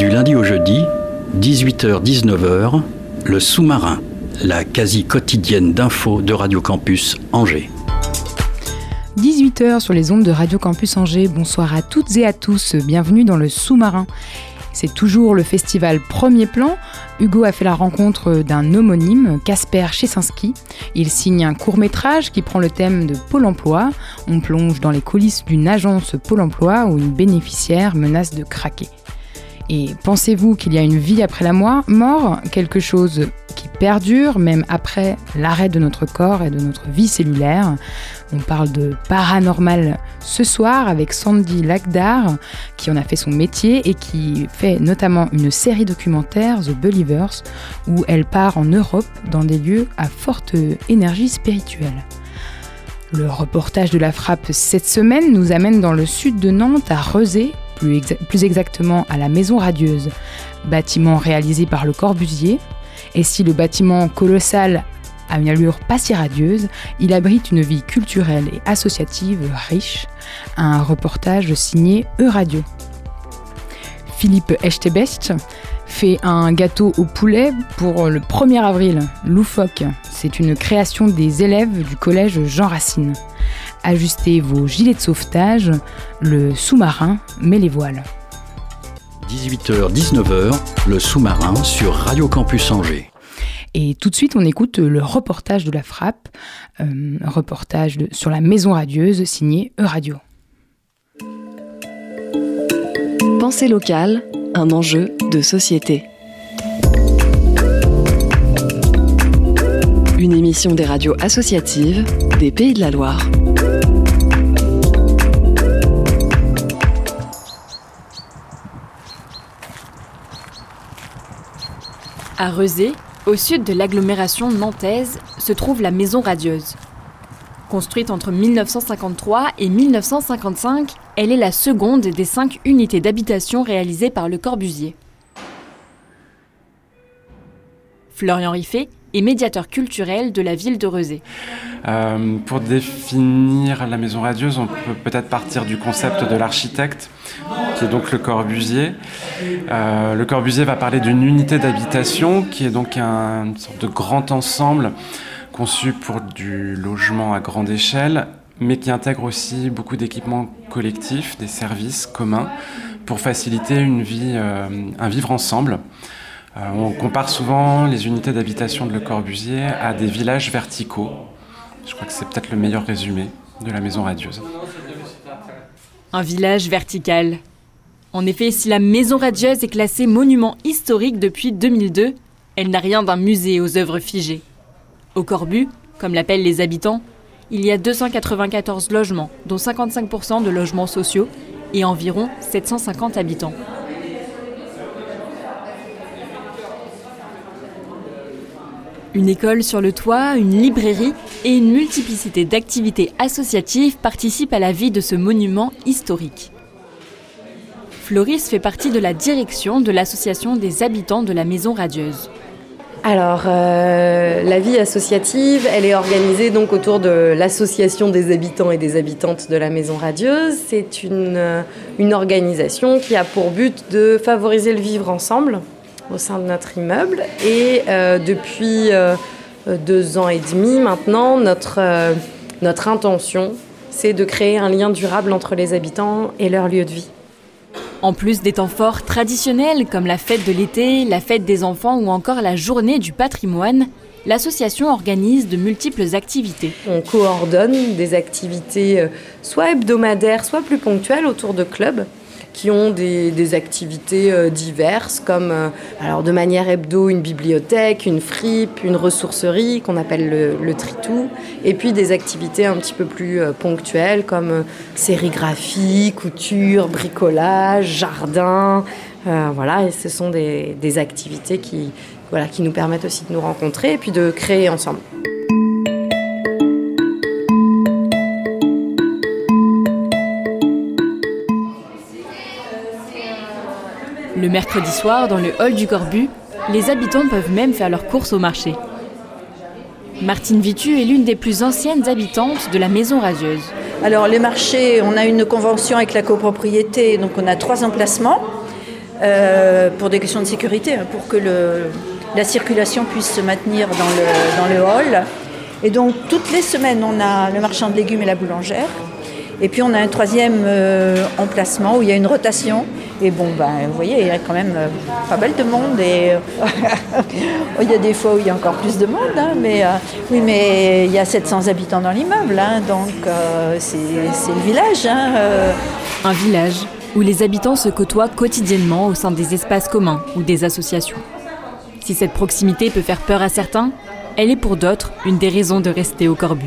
Du lundi au jeudi, 18h-19h, le sous-marin, la quasi quotidienne d'infos de Radio Campus Angers. 18h sur les ondes de Radio Campus Angers. Bonsoir à toutes et à tous. Bienvenue dans le sous-marin. C'est toujours le festival Premier Plan. Hugo a fait la rencontre d'un homonyme, Casper Chesinski. Il signe un court métrage qui prend le thème de Pôle Emploi. On plonge dans les coulisses d'une agence Pôle Emploi où une bénéficiaire menace de craquer. Et pensez-vous qu'il y a une vie après la mort Quelque chose qui perdure même après l'arrêt de notre corps et de notre vie cellulaire? On parle de paranormal ce soir avec Sandy Lagdar qui en a fait son métier et qui fait notamment une série documentaire The Believers où elle part en Europe dans des lieux à forte énergie spirituelle. Le reportage de la frappe cette semaine nous amène dans le sud de Nantes à Rezé plus, exactement à la Maison Radieuse, bâtiment réalisé par le Corbusier. Et si le bâtiment colossal a une allure pas si radieuse, il abrite une vie culturelle et associative riche. Un reportage signé E-Radio. Philippe Echtebest fait un gâteau au poulet pour le 1er avril, loufoque. C'est une création des élèves du collège Jean Racine. Ajustez vos gilets de sauvetage, le sous-marin met les voiles. 18h-19h, le sous-marin sur Radio Campus Angers. Et tout de suite, on écoute le reportage de la frappe, euh, reportage sur la maison radieuse signé E-Radio. Pensée locale, un enjeu de société. Une émission des radios associatives des Pays de la Loire. À Rezé, au sud de l'agglomération nantaise, se trouve la Maison Radieuse. Construite entre 1953 et 1955, elle est la seconde des cinq unités d'habitation réalisées par Le Corbusier. Florian Riffet est médiateur culturel de la ville de Rezé. Euh, pour définir la maison radieuse, on peut peut-être partir du concept de l'architecte, qui est donc le Corbusier. Euh, le Corbusier va parler d'une unité d'habitation, qui est donc un, une sorte de grand ensemble conçu pour du logement à grande échelle, mais qui intègre aussi beaucoup d'équipements collectifs, des services communs, pour faciliter une vie, euh, un vivre ensemble. Euh, on compare souvent les unités d'habitation de Le Corbusier à des villages verticaux. Je crois que c'est peut-être le meilleur résumé de la maison radieuse. Un village vertical. En effet, si la maison radieuse est classée monument historique depuis 2002, elle n'a rien d'un musée aux œuvres figées. Au Corbu, comme l'appellent les habitants, il y a 294 logements, dont 55% de logements sociaux et environ 750 habitants. Une école sur le toit, une librairie et une multiplicité d'activités associatives participent à la vie de ce monument historique. Floris fait partie de la direction de l'association des habitants de la Maison Radieuse. Alors, euh, la vie associative, elle est organisée donc autour de l'association des habitants et des habitantes de la Maison Radieuse. C'est une, euh, une organisation qui a pour but de favoriser le vivre ensemble au sein de notre immeuble. Et euh, depuis euh, deux ans et demi maintenant, notre, euh, notre intention, c'est de créer un lien durable entre les habitants et leur lieu de vie. En plus des temps forts traditionnels comme la fête de l'été, la fête des enfants ou encore la journée du patrimoine, l'association organise de multiples activités. On coordonne des activités soit hebdomadaires, soit plus ponctuelles autour de clubs qui ont des, activités euh, diverses, comme alors de manière hebdo une bibliothèque, une fripe, une ressourcerie qu'on appelle le, tritou, et puis des activités un petit peu plus ponctuelles comme sérigraphie, couture, bricolage, jardin. voilà, et ce sont des, des activités qui, voilà, qui nous permettent aussi de nous rencontrer et puis de créer ensemble. Le mercredi soir, dans le hall du Corbu, les habitants peuvent même faire leurs courses au marché. Martine Vitu est l'une des plus anciennes habitantes de la Maison Radieuse. Alors les marchés, on a une convention avec la copropriété, donc on a trois emplacements euh, pour des questions de sécurité, hein, pour que la circulation puisse se maintenir dans le, dans le hall. Et donc toutes les semaines, on a le marchand de légumes et la boulangère. Et puis on a un troisième euh, emplacement où il y a une rotation. Et bon, ben, vous voyez, il y a quand même euh, pas mal de monde. Et il y a des fois où il y a encore plus de monde. Hein, mais oui, mais il y a 700 habitants dans l'immeuble. Hein, donc c'est le village. Hein, Un village où les habitants se côtoient quotidiennement au sein des espaces communs ou des associations. Si cette proximité peut faire peur à certains, elle est pour d'autres une des raisons de rester au Corbu.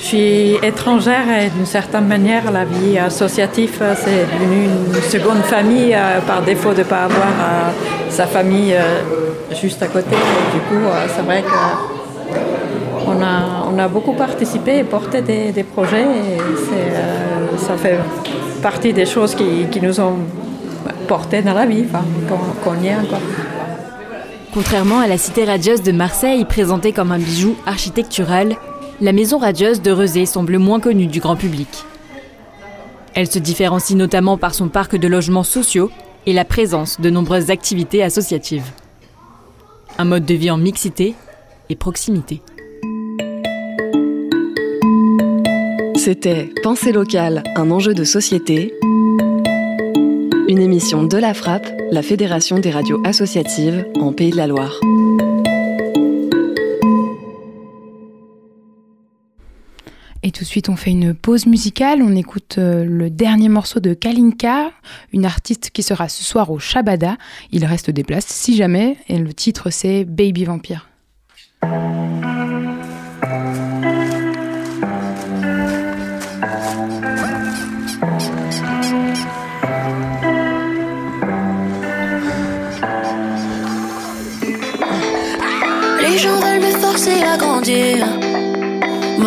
Je suis étrangère et d'une certaine manière, la vie associative, euh, c'est devenu une seconde famille euh, par défaut de ne pas avoir euh, sa famille juste à côté. du coup, c'est vrai qu'on a, on a beaucoup participé et porté des, projets et ça fait partie des choses qui, nous ont portés dans la vie, qu'on y est encore. Contrairement à la cité radieuse de Marseille, présentée comme un bijou architectural, la maison radieuse de Rezé semble moins connue du grand public. Elle se différencie notamment par son parc de logements sociaux et la présence de nombreuses activités associatives. Un mode de vie en mixité et proximité. C'était Pensée locale, un enjeu de société. Une émission de la Frappe, la Fédération des radios associatives en Pays de la Loire. Et tout de suite, on fait une pause musicale. On écoute euh, le dernier morceau de Kalinka, une artiste qui sera ce soir au Shabada. Il reste des places si jamais. Et le titre, c'est Baby Vampire.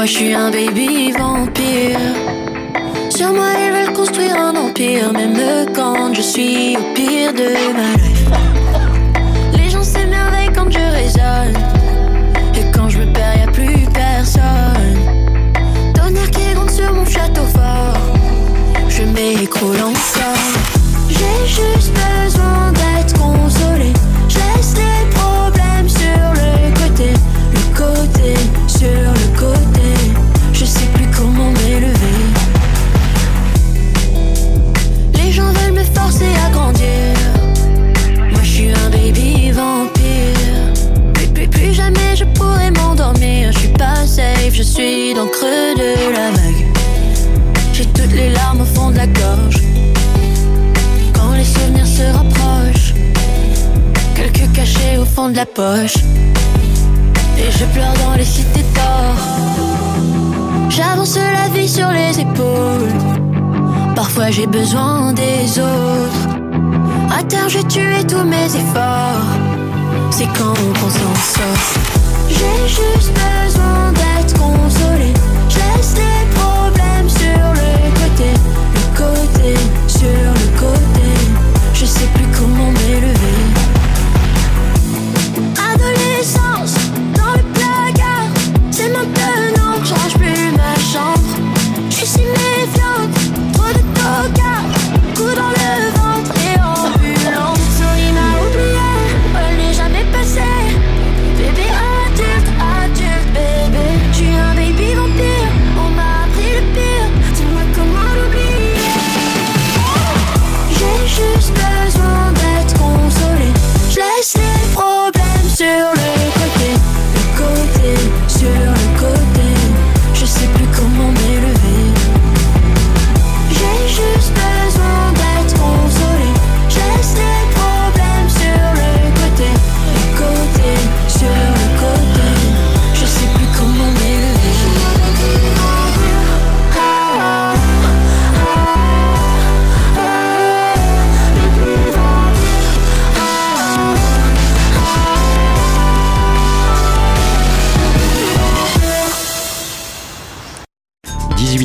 Moi je suis un baby vampire. Sur moi ils veulent construire un empire, même quand je suis au pire de ma life. Les gens s'émerveillent quand je résonne. Et quand je me perds, y a plus personne. Tonnerre qui gronde sur mon château fort. Je m'écroule encore. J'ai juste besoin creux de la vague. J'ai toutes les larmes au fond de la gorge. Quand les souvenirs se rapprochent, quelques cachés au fond de la poche. Et je pleure dans les cités d'or. J'avance la vie sur les épaules. Parfois j'ai besoin des autres. À terre, j'ai tué tous mes efforts. C'est quand on s'en sort. J'ai juste besoin d'être consolé.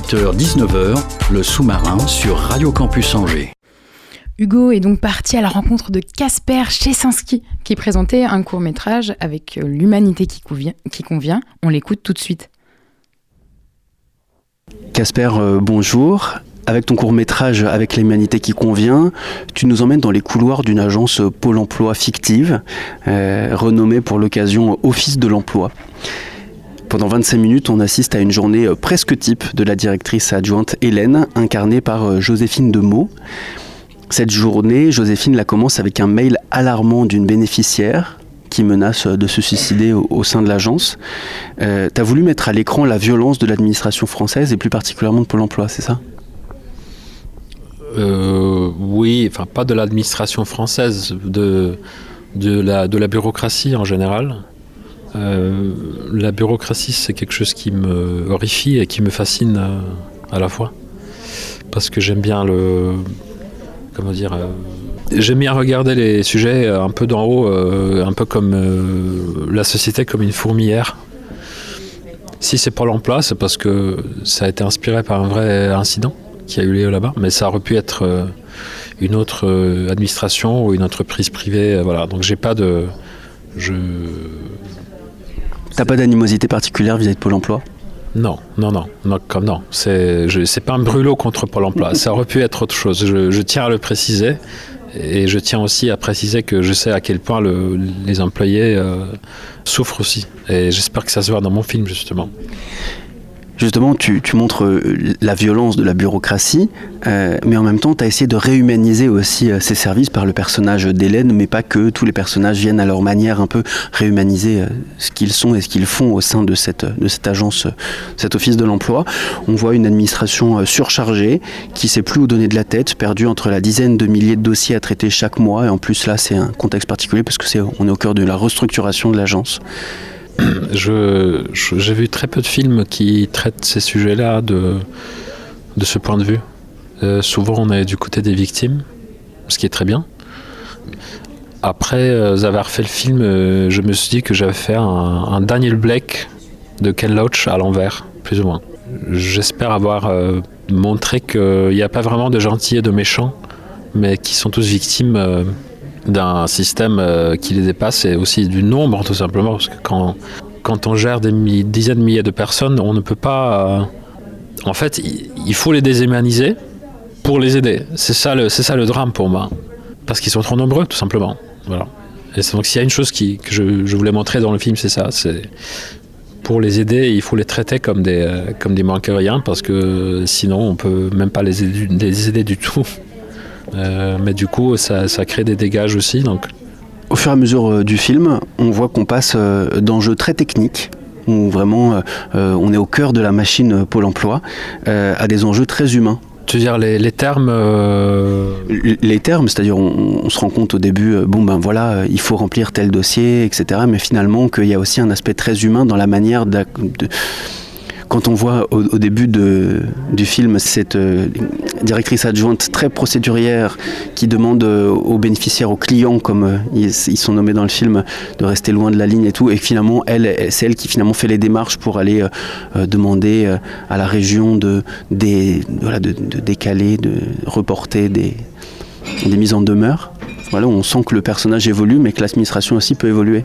18h-19h, le sous-marin sur Radio Campus Angers. Hugo est donc parti à la rencontre de Casper Chesinski, qui présentait un court métrage avec euh, l'humanité qui, qui convient. On l'écoute tout de suite. Casper, euh, bonjour. Avec ton court métrage Avec l'humanité qui convient, tu nous emmènes dans les couloirs d'une agence Pôle emploi fictive, euh, renommée pour l'occasion Office de l'emploi. Pendant 25 minutes, on assiste à une journée euh, presque type de la directrice adjointe Hélène, incarnée par Joséphine Demeaux. Cette journée, Joséphine la commence avec un mail alarmant d'une bénéficiaire qui menace de se suicider au, sein de l'agence. Euh, tu as voulu mettre à l'écran la violence de l'administration française et plus particulièrement de Pôle emploi, c'est ça? Euh, oui, enfin pas de l'administration française, de, de, la, de la bureaucratie en général. Euh, la bureaucratie, c'est quelque chose qui me horrifie et qui me fascine euh, à, la fois. Parce que j'aime bien le. Comment dire J'aime bien regarder les sujets un peu d'en haut, un peu comme la société comme une fourmilière. Si c'est pas l'emploi, c'est parce que ça a été inspiré par un vrai incident qui a eu lieu là-bas, mais ça aurait pu être euh, une autre euh, administration ou une entreprise privée. Euh, voilà, donc j'ai pas de. Je. T'as pas d'animosité particulière vis-à-vis de Pôle Emploi? Non, non, non, non, comme non. C'est, c'est pas un brûlot contre Pôle Emploi. Ça aurait pu être autre chose. Je, tiens à le préciser. Et je tiens aussi à préciser que je sais à quel point les employés souffrent aussi. Et j'espère que ça se voit dans mon film, justement. Justement, tu, montres euh, la violence de la bureaucratie, euh, mais en même temps, tu as essayé de réhumaniser aussi euh, ces services par le personnage d'Hélène, mais pas que. Tous les personnages viennent à leur manière un peu réhumaniser ce qu'ils sont et ce qu'ils font au sein de cette, de cette agence, cet office de l'emploi. On voit une administration surchargée qui sait plus où donner de la tête, perdue entre la dizaine de milliers de dossiers à traiter chaque mois. Et en plus, là, c'est un contexte particulier parce que c'est, on est au cœur de la restructuration de l'agence. j'ai vu très peu de films qui traitent ces sujets-là de, de ce point de vue. Euh, souvent, on est du côté des victimes, ce qui est très bien. Après euh, avoir fait le film, euh, je me suis dit que j'avais fait un, Daniel Blake de Ken Loach à l'envers, plus ou moins. J'espère avoir montré qu'il n'y a pas vraiment de gentils et de méchants, mais qui sont tous victimes d'un système euh, qui les dépasse et aussi du nombre tout simplement parce que quand, quand on gère des dizaines de milliers de personnes on ne peut pas euh, en fait il faut les déshumaniser pour les aider. C'est ça le c'est ça le drame pour moi. Parce qu'ils sont trop nombreux tout simplement. Voilà. Et donc s'il y a une chose qui, que je, je, voulais montrer dans le film c'est ça. C'est pour les aider, il faut les traiter comme des, euh, comme des rien parce que sinon on peut même pas les aider du tout. Euh, mais du coup, ça, crée des dégages aussi. Donc. Au fur et à mesure euh, du film, on voit qu'on passe euh, d'enjeux très techniques où vraiment on est au cœur de la machine Pôle Emploi, à des enjeux très humains. Tu veux dire les, termes Les termes, c'est-à-dire on, se rend compte au début, bon ben voilà, il faut remplir tel dossier, etc. Mais finalement qu'il y a aussi un aspect très humain dans la manière de quand on voit au, début de, du film cette euh, directrice adjointe très procédurière qui demande euh, aux bénéficiaires, aux clients, comme euh, ils, sont nommés dans le film, de rester loin de la ligne et tout, et finalement, elle, c'est elle qui finalement fait les démarches pour aller demander à la région de, de, décaler, de reporter des, des mises en demeure. Voilà, on sent que le personnage évolue, mais que l'administration aussi peut évoluer.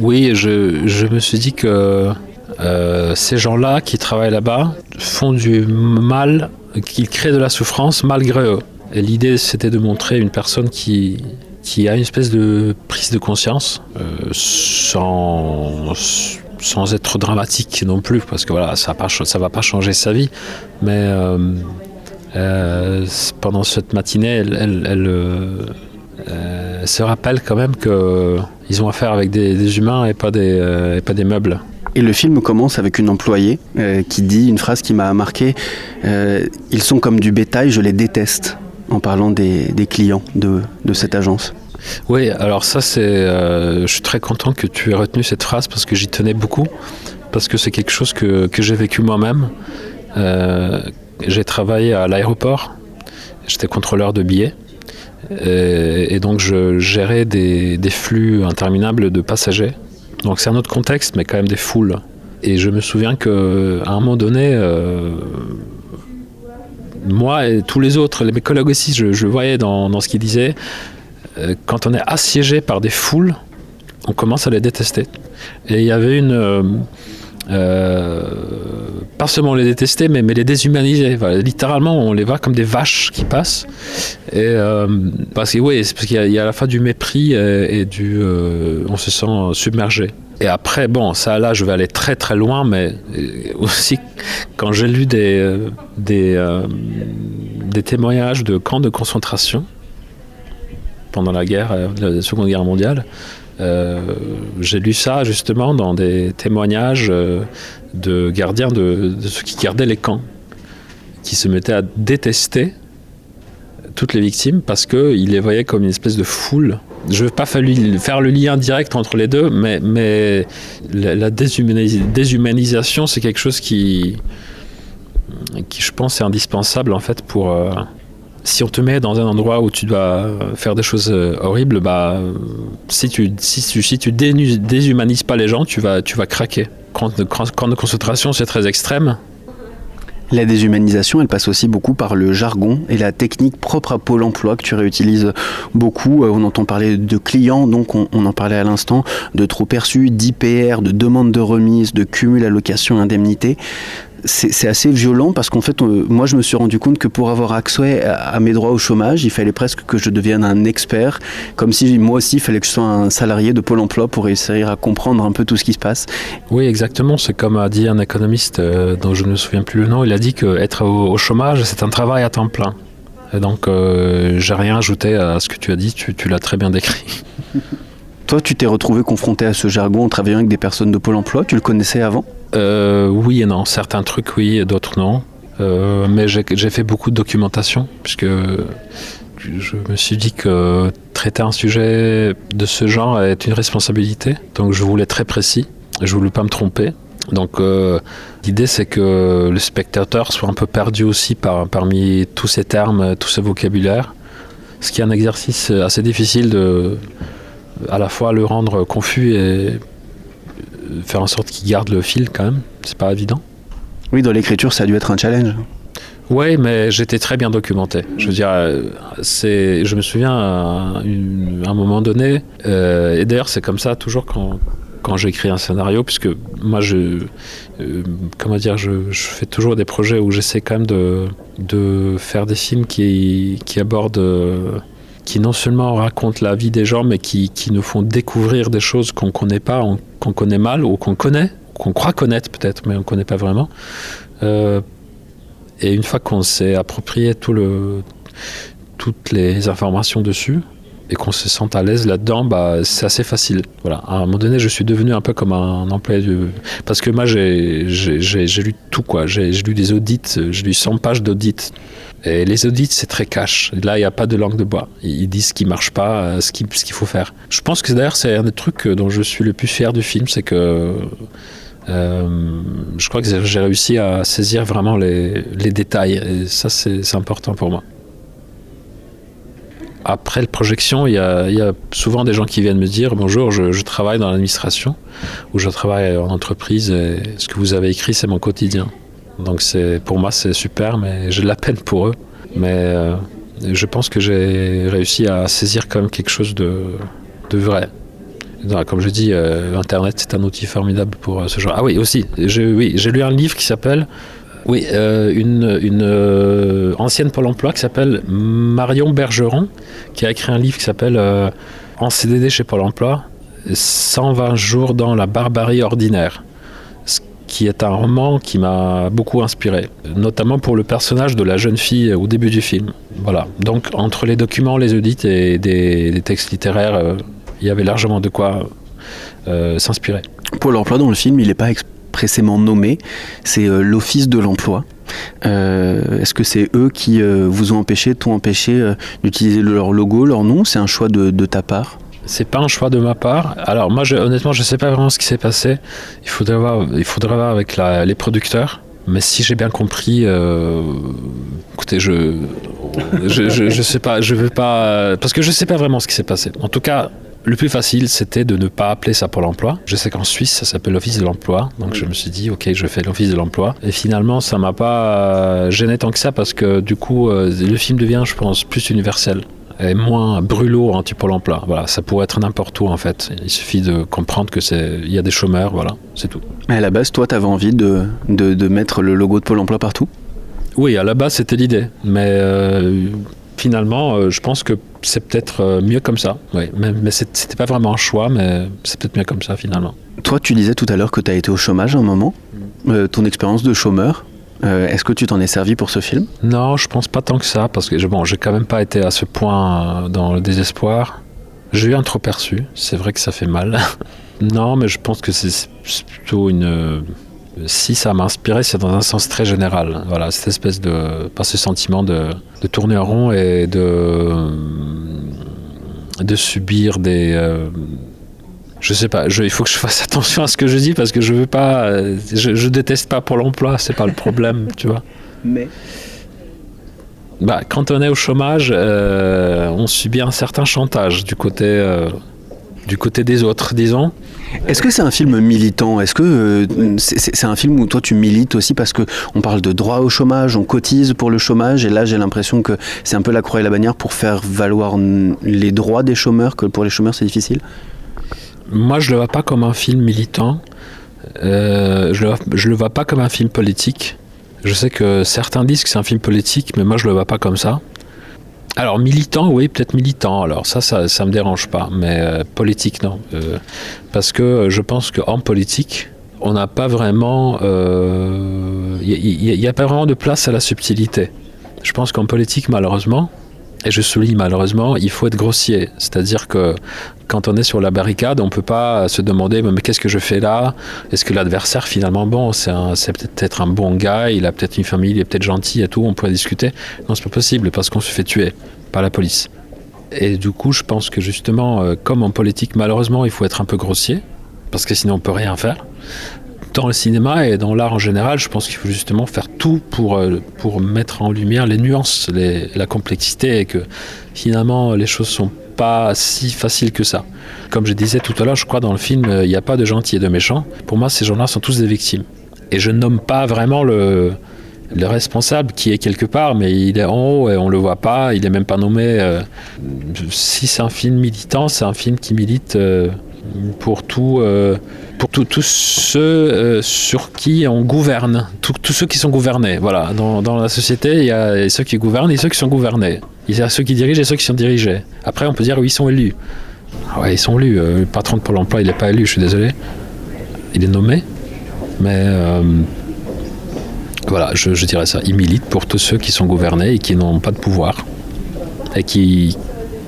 Oui, je, je me suis dit que euh, ces gens-là qui travaillent là-bas font du mal, qu'ils créent de la souffrance malgré eux. Et l'idée, c'était de montrer une personne qui, qui a une espèce de prise de conscience, euh, sans, sans être dramatique non plus, parce que voilà, ça ne va pas changer sa vie. Mais euh, pendant cette matinée, elle, se rappelle quand même qu'ils ont affaire avec des, humains et pas des, et pas des meubles. Et le film commence avec une employée euh, qui dit une phrase qui m'a marqué euh, Ils sont comme du bétail, je les déteste, en parlant des, clients de, cette agence. Oui, alors ça, c'est. Euh, je suis très content que tu aies retenu cette phrase parce que j'y tenais beaucoup, parce que c'est quelque chose que, j'ai vécu moi-même. j'ai travaillé à l'aéroport, j'étais contrôleur de billets. Et, donc je gérais des flux interminables de passagers donc c'est un autre contexte, mais quand même des foules Et je me souviens qu'à un moment donné, euh, moi et tous les autres, mes collègues aussi, je, voyais dans, ce qu'ils disaient, euh, quand on est assiégé par des foules, on commence à les détester. Et il y avait une... euh, euh, pas seulement les détester, mais, les déshumaniser. Littéralement, on les voit comme des vaches qui passent. Et, euh, parce que, oui, parce qu'il y, a- à la fois du mépris et, et du. euh, on se sent submergé. Et après, bon, ça là, je vais aller très très loin, mais euh, aussi quand j'ai lu des, euh, des, euh, témoignages de camps de concentration pendant la guerre, euh, la Seconde Guerre mondiale, euh, j'ai lu ça justement dans des témoignages euh, de gardiens de, ceux qui gardaient les camps, qui se mettaient à détester toutes les victimes parce qu'ils les voyaient comme une espèce de foule. Je ne veux pas faire le lien direct entre les deux, mais, la, la déshumanis- déshumanisation, c'est quelque chose qui, qui, je pense, est indispensable en fait pour. Euh, si on te met dans un endroit où tu dois faire des choses euh, horribles, bah, euh, si tu, si si tu déshumanises pas les gens, tu vas, tu vas craquer. Camp de, camp de concentration, c'est très extrême. La déshumanisation, elle passe aussi beaucoup par le jargon et la technique propre à Pôle emploi que tu réutilises beaucoup. Euh, On entend parler de clients, donc on, on en parlait à l'instant, de trop perçus, d'IPR, de demande de remise, de cumul allocation indemnité. C'est assez violent parce qu'en fait, moi je me suis rendu compte que pour avoir accès à, à mes droits au chômage, il fallait presque que je devienne un expert, comme si moi aussi il fallait que je sois un salarié de Pôle emploi pour réussir à comprendre un peu tout ce qui se passe. Oui, exactement. C'est comme a dit un économiste euh, dont je ne me souviens plus le nom. Il a dit que être au, au chômage, c'est un travail à temps plein. Et donc, euh, j'ai rien ajouté à ce que tu as dit. Tu, tu l'as très bien décrit. Toi, tu t'es retrouvé confronté à ce jargon en travaillant avec des personnes de Pôle emploi, tu le connaissais avant? Euh, oui et non. Certains trucs, oui, et d'autres non. Euh, mais j'ai fait beaucoup de documentation, puisque je me suis dit que traiter un sujet de ce genre est une responsabilité. Donc je voulais être très précis. Je voulais pas me tromper. Donc euh, l'idée c'est que le spectateur soit un peu perdu aussi par, parmi tous ces termes, tout ce vocabulaire. Ce qui est un exercice assez difficile de à la fois le rendre confus et faire en sorte qu'il garde le fil quand même. C'est pas évident. Oui, dans l'écriture, ça a dû être un challenge. Oui, mais j'étais très bien documenté. Je veux dire, euh, c'est, je me souviens à une- à un moment donné, euh, et d'ailleurs c'est comme ça toujours quand, quand j'écris un scénario, puisque moi je, euh, comment dire, je, je fais toujours des projets où j'essaie quand même de, de faire des films qui, qui abordent, euh, qui non seulement racontent la vie des gens, mais qui, qui nous font découvrir des choses qu'on connaît pas, on- qu'on connaît mal ou qu'on connaît, qu'on croit connaître peut-être, mais on connaît pas vraiment. Euh, et une fois qu'on s'est approprié tout le, toutes les informations dessus et qu'on se sent à l'aise là-dedans, bah, c'est assez facile. Voilà. À un moment donné, je suis devenu un peu comme un employé de... Parce que moi, j'ai lu tout. J'ai lu des audits, j'ai lu 100 pages d'audits. Et les audits, c'est très cash. Là, il n'y a pas de langue de bois. Ils disent ce qui marche pas, euh, ce qu'il ce qu'il faut faire. Je pense que d'ailleurs, c'est un des trucs dont je suis le plus fier du film, c'est que euh, je crois que j'ai réussi à saisir vraiment les, les détails. Et ça, c'est important pour moi. Après la projection, il y, a, souvent des gens qui viennent me dire Bonjour, je, travaille dans l'administration ou je travaille en entreprise et ce que vous avez écrit, c'est mon quotidien. Donc pour moi, c'est super, mais j'ai de la peine pour eux. Mais euh, je pense que j'ai réussi à saisir quand même quelque chose de, vrai. Comme je dis, euh, Internet, c'est un outil formidable pour euh, ce genre. Ah oui, aussi, j'ai lu un livre qui s'appelle oui, euh, une, euh, ancienne Pôle emploi qui s'appelle Marion Bergeron, qui a écrit un livre qui s'appelle euh, En CDD chez Pôle emploi, 120 jours dans la barbarie ordinaire. Qui est un roman qui m'a beaucoup inspiré, notamment pour le personnage de la jeune fille au début du film. Voilà. Donc, entre les documents, les audits et des, textes littéraires, euh, il y avait largement de quoi s'inspirer. Pôle emploi, dans le film, il n'est pas expressément nommé, c'est euh, l'Office de l'emploi. Euh, Est-ce que c'est eux qui euh, vous ont empêché, t'ont empêché d'utiliser leur logo, leur nom? C'est un choix de, ta part? C'est pas un choix de ma part. Alors moi, honnêtement, je sais pas vraiment ce qui s'est passé. Il faudrait voir, il faudrait voir avec les producteurs. Mais si j'ai bien compris, écoutez, je, je, je, je sais pas, je veux pas, parce que je sais pas vraiment ce qui s'est passé. En tout cas, Le plus facile, c'était de ne pas appeler ça Pôle emploi. Je sais qu'en Suisse, ça s'appelle l'Office de l'emploi. Donc je me suis dit, ok, je fais l'Office de l'emploi. Et finalement, ça m'a pas gêné tant que ça parce que du coup, euh, le film devient, je pense, plus universel et moins brûlot anti-Pôle emploi. Voilà, ça pourrait être n'importe où en fait. Il suffit de comprendre que c'est, il y a des chômeurs, voilà, c'est tout. Mais à la base, toi, tu avais envie de, de, de mettre le logo de Pôle emploi partout? Oui, à la base, c'était l'idée. Mais euh, finalement, euh, je pense que c'est peut-être euh, mieux comme ça. Oui, mais, mais c'était pas vraiment un choix, mais c'est peut-être mieux comme ça finalement. Toi, tu disais tout à l'heure que tu as été au chômage un moment. Euh, ton expérience de chômeur, euh, est-ce que tu t'en es servi pour ce film? Non, je pense pas tant que ça, parce que je- bon, j'ai quand même pas été à ce point euh, dans le désespoir. J'ai eu un trop perçu, c'est vrai que ça fait mal. non, mais je pense que c'est plutôt une. Euh, Si ça m'a inspiré, c'est dans un sens très général. Voilà, cette espèce de. Pas ce sentiment de, de tourner en rond et de. de subir des. euh, je sais pas, je- il faut que je fasse attention à ce que je dis parce que je veux pas. euh, Je, je déteste pas pour l'emploi, c'est pas le problème, tu vois. Mais Bah, quand on est au chômage, euh, on subit un certain chantage du côté, euh, du côté des autres, disons. Est-ce que c'est un film militant? Est-ce que euh, c'est un film où toi tu milites aussi parce que on parle de droit au chômage, on cotise pour le chômage et là j'ai l'impression que c'est un peu la croix et la bannière pour faire valoir les droits des chômeurs que pour les chômeurs c'est difficile? Moi, je le vois pas comme un film militant. Euh, je, le je le vois pas comme un film politique. Je sais que certains disent que c'est un film politique, mais moi, je le vois pas comme ça. Alors, militant, oui, peut-être militant. Alors, ça, ça, ça me dérange pas. Mais euh, politique, non. Euh, parce que je pense qu'en politique, on n'a pas vraiment. Il n'y a, pas vraiment de place à la subtilité. Je pense qu'en politique, malheureusement, et je souligne malheureusement, il faut être grossier. C'est-à-dire que quand on est sur la barricade, on ne peut pas se demander mais qu'est-ce que je fais là? Est-ce que l'adversaire finalement, bon, c'est peut-être un bon gars, il a peut-être une famille, il est peut-être gentil et tout, on pourrait discuter. Non, c'est pas possible parce qu'on se fait tuer par la police. Et du coup, je pense que justement, euh, comme en politique, malheureusement, il faut être un peu grossier parce que sinon on peut rien faire. Dans le cinéma et dans l'art en général, je pense qu'il faut justement faire tout pour, euh, pour mettre en lumière les nuances, la complexité et que finalement les choses sont pas si faciles que ça. Comme je disais tout à l'heure, je crois dans le film, euh, il n'y a pas de gentils et de méchants. Pour moi, ces gens-là sont tous des victimes. Et je nomme pas vraiment le, le responsable qui est quelque part, mais il est en haut et on le voit pas, il est même pas nommé. euh, si c'est un film militant, c'est un film qui milite pour tout, euh, pour tous ceux euh, sur qui on gouverne, tous ceux qui sont gouvernés. Voilà, dans, dans la société, il y a ceux qui gouvernent et ceux qui sont gouvernés. Il y a ceux qui dirigent et ceux qui sont dirigés. Après, on peut dire oui, ils sont élus. Ah ouais, ils sont élus. Euh, le patron de Pôle Emploi, il n'est pas élu. Je suis désolé. Il est nommé, mais voilà, je, je dirais ça. Il milite pour tous ceux qui sont gouvernés et qui n'ont pas de pouvoir et qui,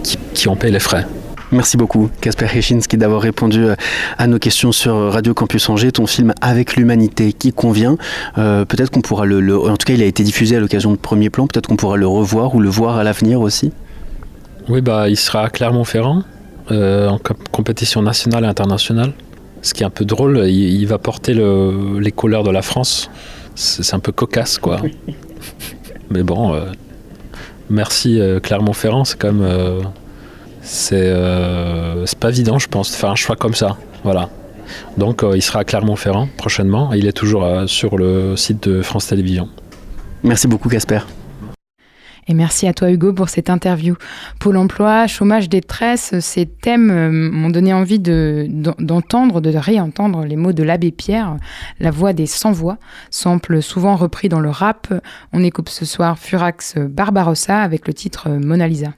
qui, qui en paient les frais. Merci beaucoup, Casper Hechinski, d'avoir répondu euh, à nos questions sur Radio Campus Angers, ton film Avec l'humanité qui convient. Euh, peut-être qu'on pourra le, le- En tout cas, il a été diffusé à l'occasion de Premier Plan. Peut-être qu'on pourra le revoir ou le voir à l'avenir aussi. Oui, bah, il sera à Clermont-Ferrand, euh, en comp- compétition nationale et internationale. Ce qui est un peu drôle, il, il va porter le- les couleurs de la France. C'est un peu cocasse, quoi. Mais bon, euh, merci euh, Clermont-Ferrand, c'est quand même. Euh, c'est euh, pas évident, je pense, de faire un choix comme ça. Voilà. Donc, euh, il sera à Clermont-Ferrand prochainement et il est toujours euh, sur le site de France Télévisions. Merci beaucoup, Casper. Et merci à toi Hugo pour cette interview. Pôle emploi, chômage, détresse, ces thèmes m'ont donné envie de- d'en- d'entendre, de réentendre les mots de l'abbé Pierre, la voix des sans-voix, sample souvent repris dans le rap. On écoute ce soir Furax Barbarossa avec le titre Mona Lisa.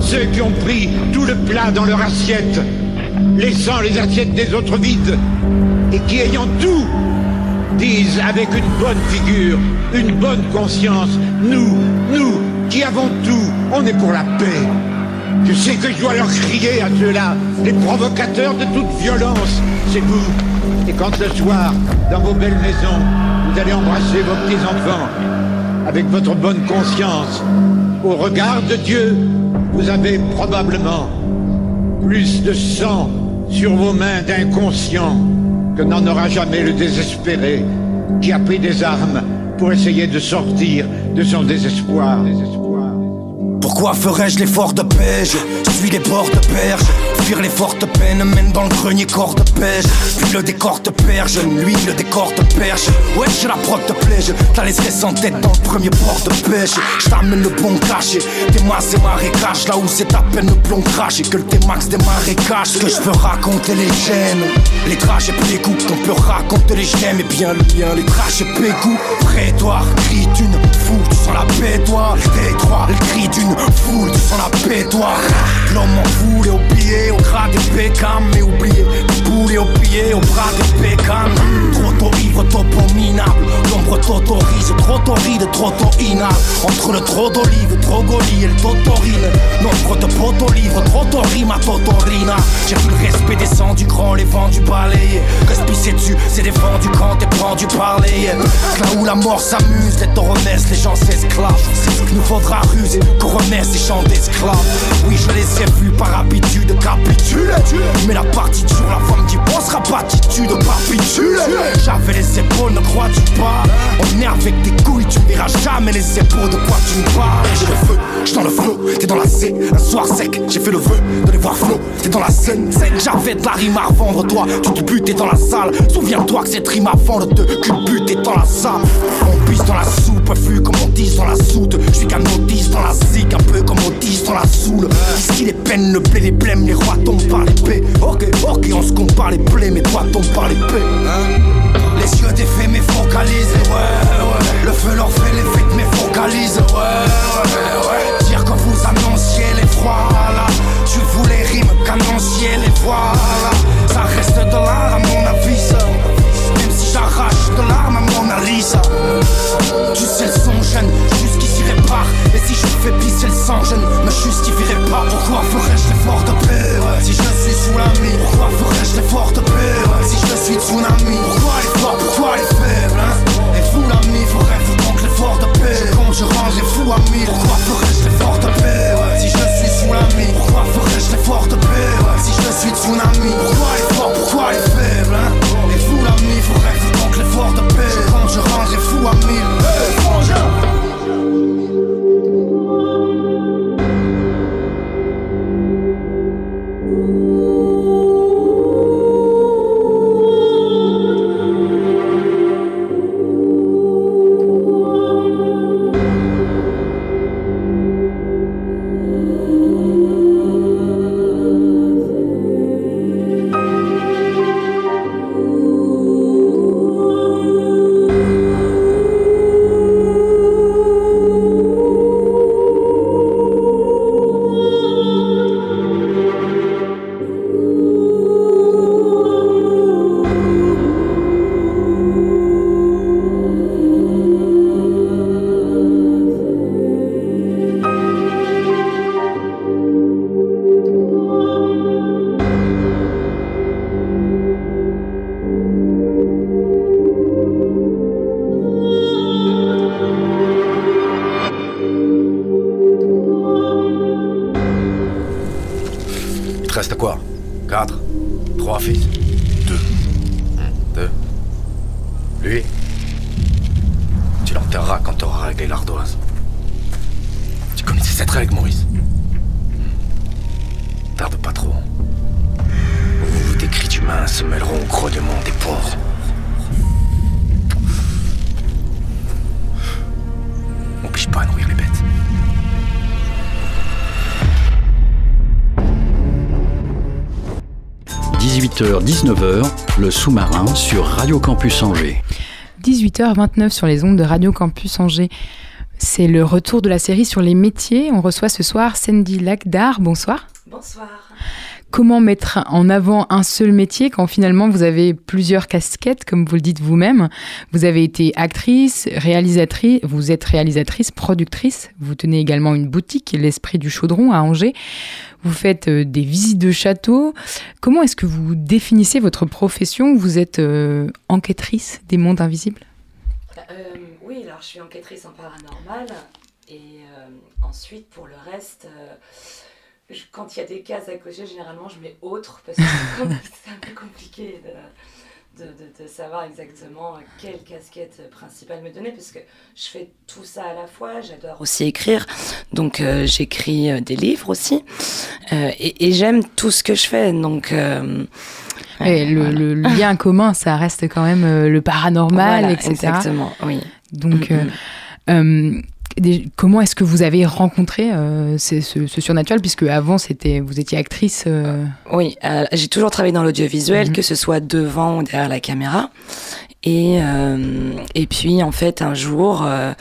Ceux qui ont pris tout le plat dans leur assiette, laissant les assiettes des autres vides, et qui ayant tout, disent avec une bonne figure, une bonne conscience, nous, nous, qui avons tout, on est pour la paix. Je sais que je dois leur crier à ceux-là, les provocateurs de toute violence, c'est vous. Et quand le soir, dans vos belles maisons, vous allez embrasser vos petits-enfants, avec votre bonne conscience, au regard de Dieu, vous avez probablement plus de sang sur vos mains d'inconscient que n'en aura jamais le désespéré qui a pris des armes pour essayer de sortir de son désespoir. Pourquoi ferais-je l'effort de Je suis les bords de berge Fuir les fortes peines mène dans le grenier corps de pêche. Puis le décor te perche, lui le décor te perche. Ouais j'ai la prod te plaît, je t'as laissé sans tête dans le premier port de pêche. Je le bon cachet, tes masses et marécages Là où c'est à peine le plomb craché que le T-max des marécages Ce que je veux raconter les gènes, les trajets pécou Qu'on peut raconter les j'aime et bien le bien Les trajets pécou, prétoire, cri d'une foule Tu sens la paix toi, le détroit, le d'une foule Tu sens la paix toi L'homme en foule et oublié au gras des pécams Mais oublié, boulé au pied au bras des pécams Trop tôt ivre, topo minable L'ombre t'autorise, trop torride, trop inable Entre le trop d'olive, trop goli et le totorine Nombre de potes livre, trop torrime à totorina. J'ai vu le respect descend du grand, les vents du balai Respicer dessus, c'est défendu quand t'es pendu par les Là où la mort s'amuse, les renaissent, les gens s'esclavent. Nous faudra ruser, qu'on d'esclaves. Oui je les ai vus par habitude capituler Mais la partiture, la femme dit bon sera pas attitude capitule. J'avais les épaules, ne crois-tu pas? On est avec tes couilles, tu verras jamais les épaules de quoi tu me parles. J'ai le feu, j'suis dans le flot, t'es dans la C Un soir sec, j'ai fait le vœu de les voir flot T'es dans la scène, j'avais de la rime à vendre Toi, tu te butais dans la salle. Souviens-toi que cette rime avant de te culbuter dans la salle. On pisse dans la soupe, flux comme on dit dans la soude Je suis qu'un autiste dans la zig, un peu comme autiste dans la soule. Ici les peines, le blé, les blêmes, les rois tombent par l'épée Ok, ok, on se compare les plaies, mais toi tombes par l'épée Les yeux défaits mais focalisés, ouais, ouais. Le feu leur fait l'effet mais focalise, ouais, ouais, ouais. Dire que vous annonciez les voilà Tu voulais rimes qu'annoncier les voilà Ça reste de l'art à mon avis Même si j'arrache de l'arme à Mona Lisa Sais le son jeune, jusqu'ici répare Et si je fais pisser le sang, je ne me justifierai pas. Pourquoi ferais-je l'effort de ouais, Si je suis sous la Pourquoi ferais-je l'effort de ouais, Si je suis tsunami Pourquoi les forts, pourquoi les faibles hein? Et vous l'ami, ferais-vous donc l'effort de paix Quand je range les fous amis Pourquoi ferais-je l'effort de ouais, Si je suis sous la Pourquoi ferais-je l'effort de ouais, Si je suis tsunami Pourquoi les Radio Campus Angers. 18h29 sur les ondes de Radio Campus Angers. C'est le retour de la série sur les métiers. On reçoit ce soir Sandy. Bonsoir. Bonsoir. Comment mettre en avant un seul métier quand finalement vous avez plusieurs casquettes, comme vous le dites vous-même Vous avez été actrice, réalisatrice, vous êtes réalisatrice, productrice, vous tenez également une boutique, l'Esprit du Chaudron à Angers. Vous faites euh, des visites de châteaux. Comment est-ce que vous définissez votre profession? Vous êtes euh, enquêtrice des mondes invisibles? Euh, oui, alors je suis enquêtrice en paranormal. Et ensuite, pour le reste, je- quand il y a des cases à cocher, généralement je mets autre parce que c'est un peu compliqué de, de, de, savoir exactement quelle casquette principale me donner parce que je fais tout ça à la fois. J'adore aussi écrire, donc euh, j'écris euh, des livres aussi euh, et, et j'aime tout ce que je fais. Donc euh, et le, voilà. le lien commun, ça reste quand même le paranormal, Voilà, etc. Exactement, oui. Donc, Mm, euh, des- comment est-ce que vous avez rencontré euh, ce, surnaturel Puisque avant, c'était, vous étiez actrice. euh, Oui, euh, j'ai toujours travaillé dans l'audiovisuel, que ce soit devant ou derrière la caméra. Et, euh, et puis, en fait, un jour, euh,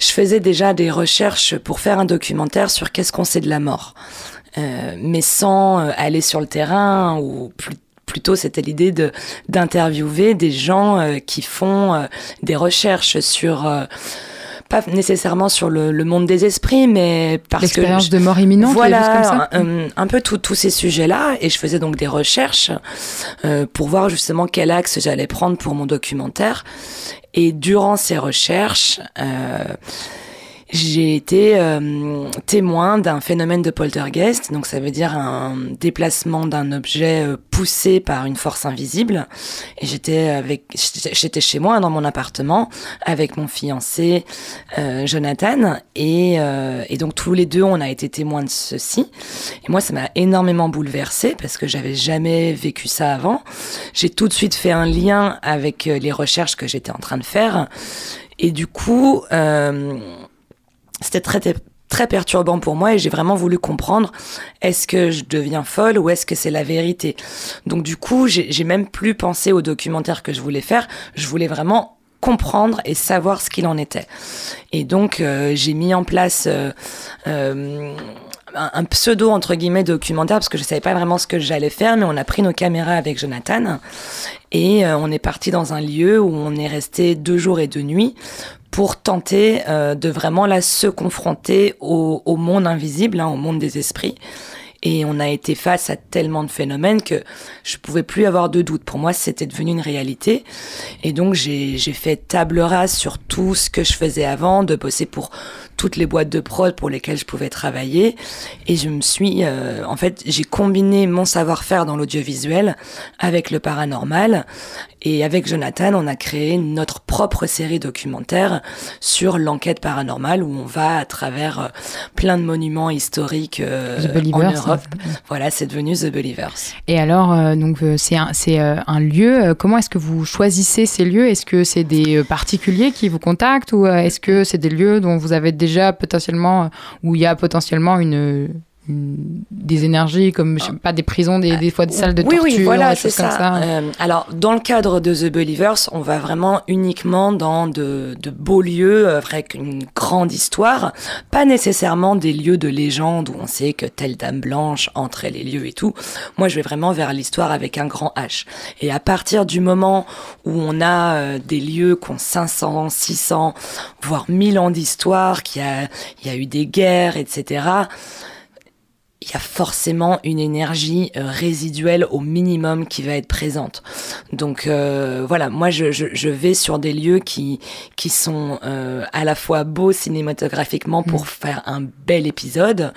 je faisais déjà des recherches pour faire un documentaire sur qu'est-ce qu'on sait de la mort. Euh, mais sans euh, aller sur le terrain ou plus Plutôt, c'était l'idée de d'interviewer des gens euh, qui font euh, des recherches sur euh, pas nécessairement sur le, le monde des esprits, mais parce que L'expérience de mort imminente, voilà, choses comme ça un, un peu tous ces sujets-là, et je faisais donc des recherches euh, pour voir justement quel axe j'allais prendre pour mon documentaire. Et durant ces recherches, euh, j'ai été euh, témoin d'un phénomène de poltergeist, donc ça veut dire un déplacement d'un objet euh, poussé par une force invisible. Et j'étais avec, j'étais chez moi dans mon appartement avec mon fiancé euh, Jonathan, et, euh, et donc tous les deux on a été témoins de ceci. Et moi ça m'a énormément bouleversée parce que j'avais jamais vécu ça avant. J'ai tout de suite fait un lien avec euh, les recherches que j'étais en train de faire, et du coup. Euh, c'était très, très perturbant pour moi et j'ai vraiment voulu comprendre est-ce que je deviens folle ou est-ce que c'est la vérité? Donc du coup, j'ai même plus pensé au documentaire que je voulais faire. Je voulais vraiment comprendre et savoir ce qu'il en était. Et donc euh, j'ai mis en place euh, euh, un, pseudo entre guillemets documentaire parce que je savais pas vraiment ce que j'allais faire, mais on a pris nos caméras avec Jonathan et euh, on est parti dans un lieu où on est resté deux jours et deux nuits pour tenter euh, de vraiment là se confronter au, au monde invisible, hein, au monde des esprits. Et on a été face à tellement de phénomènes que je pouvais plus avoir de doute. Pour moi, c'était devenu une réalité. Et donc, j'ai j'ai fait table rase sur tout ce que je faisais avant, de bosser pour toutes les boîtes de prod pour lesquelles je pouvais travailler. Et je me suis, euh, en fait, j'ai combiné mon savoir-faire dans l'audiovisuel avec le paranormal. Et avec Jonathan, on a créé notre propre série documentaire sur l'enquête paranormale où on va à travers euh, plein de monuments historiques euh, The en Europe. ça. Voilà, c'est devenu The Believers. Et alors, euh, donc euh, c'est un, c'est, un lieu. comment est-ce que vous choisissez ces lieux? Est-ce que c'est des particuliers qui vous contactent ou est-ce que c'est des lieux dont vous avez déjà potentiellement, où il y a potentiellement une- des énergies comme je sais pas des prisons, des, des fois des salles de oui, torture, oui, voilà, des c'est choses comme ça. Euh, alors, dans le cadre de The Believers, on va vraiment uniquement dans de, de beaux lieux euh, avec une grande histoire, pas nécessairement des lieux de légende où on sait que telle dame blanche entrait les lieux et tout. Moi, je vais vraiment vers l'histoire avec un grand H. Et à partir du moment où on a euh, des lieux qui ont 500, 600, voire 1000 ans d'histoire, qu'il y a, il y a eu des guerres, etc., il y a forcément une énergie euh, résiduelle au minimum qui va être présente. Donc euh, voilà, moi je, je, je vais sur des lieux qui, qui sont euh, à la fois beaux cinématographiquement pour faire un bel épisode,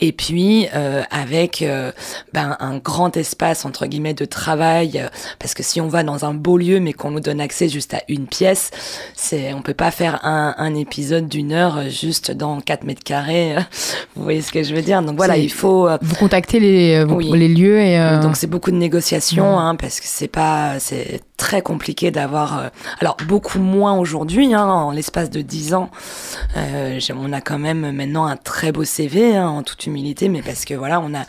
et puis euh, avec euh, ben, un grand espace entre guillemets de travail, euh, parce que si on va dans un beau lieu mais qu'on nous donne accès juste à une pièce, c'est on peut pas faire un, un épisode d'une heure juste dans 4 mètres carrés. Vous voyez ce que je veux dire? Donc voilà, C'est- il faut euh, Vous contactez les, euh, vous- Oui. les lieux et euh, donc c'est beaucoup de négociations, hein, parce que c'est pas, c'est très compliqué d'avoir. euh, alors beaucoup moins aujourd'hui, hein, en l'espace de 10 ans. Euh, on a quand même maintenant un très beau CV, hein, en toute humilité, mais parce que voilà, on a,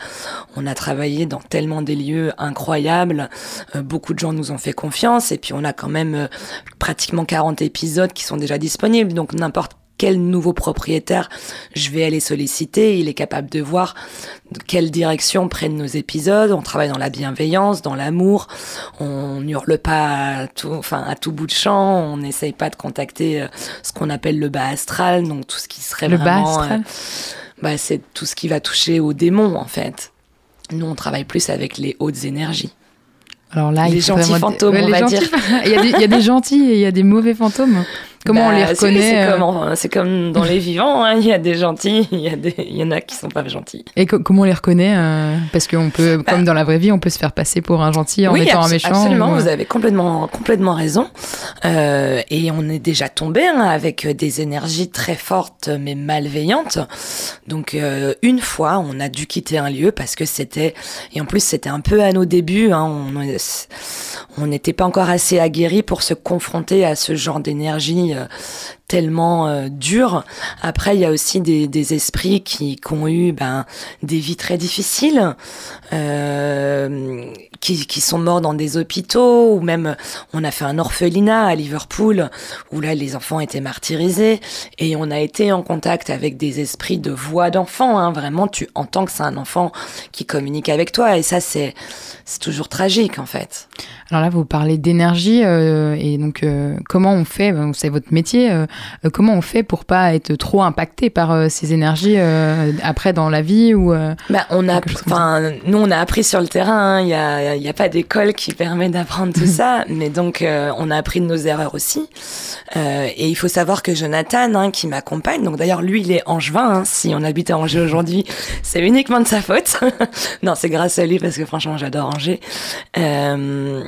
on a travaillé dans tellement des lieux incroyables. beaucoup de gens nous ont fait confiance, et puis on a quand même pratiquement 40 épisodes qui sont déjà disponibles, donc n'importe quel nouveau propriétaire je vais aller solliciter, il est capable de voir de quelle direction prennent nos épisodes. On travaille dans la bienveillance, dans l'amour. On n'hurle pas à tout, enfin, à tout bout de champ. On n'essaye pas de contacter euh, ce qu'on appelle le bas astral, donc tout ce qui serait Le bas vraiment... astral euh, bah, c'est tout ce qui va toucher aux démons, en fait. Nous, on travaille plus avec les hautes énergies. alors là, les il gentils fantômes, Ouais, on va gentils- dire. il, y a des, il y a des gentils et il y a des mauvais fantômes. Comment on les Bah, reconnaît C'est euh, comme, en- c'est comme dans les vivants, hein. il y a des gentils, il y, a des- il y en a qui sont pas gentils. Et co- comment on les reconnaît euh, Parce qu'on peut, comme dans la vraie vie, on peut se faire passer pour un gentil en Bah. oui, étant un méchant. absolument, ou- vous avez complètement, complètement raison. Euh, et on est déjà tombé hein, avec des énergies très fortes mais malveillantes. Donc euh, une fois, on a dû quitter un lieu parce que c'était et en plus c'était un peu à nos débuts. Hein, on on n'était pas encore assez aguerris pour se confronter à ce genre d'énergie euh, tellement euh, dure. Après, il y a aussi des, esprits qui, qui ont eu ben, des vies très difficiles, euh, qui, qui sont morts dans des hôpitaux, ou même on a fait un orphelinat à Liverpool, où là les enfants étaient martyrisés, et on a été en contact avec des esprits de voix d'enfants. Hein. Vraiment, tu entends que c'est un enfant qui communique avec toi, et ça c'est c'est toujours tragique en fait. Alors là, vous parlez d'énergie euh, et donc euh, comment on fait ben, C'est votre métier. euh, euh, comment on fait pour pas être trop impacté par euh, ces énergies euh, après dans la vie ou euh, Bah, on a, enfin, nous on a appris sur le terrain. hein. Il y a, il y a pas d'école qui permet d'apprendre tout ça, mais donc euh, on a appris de nos erreurs aussi. Euh, et il faut savoir que Jonathan, hein, qui m'accompagne, donc d'ailleurs lui il est angevin. Hein, si on habite à Angers aujourd'hui, c'est uniquement de sa faute. non, c'est grâce à lui parce que franchement j'adore Angers. Euh,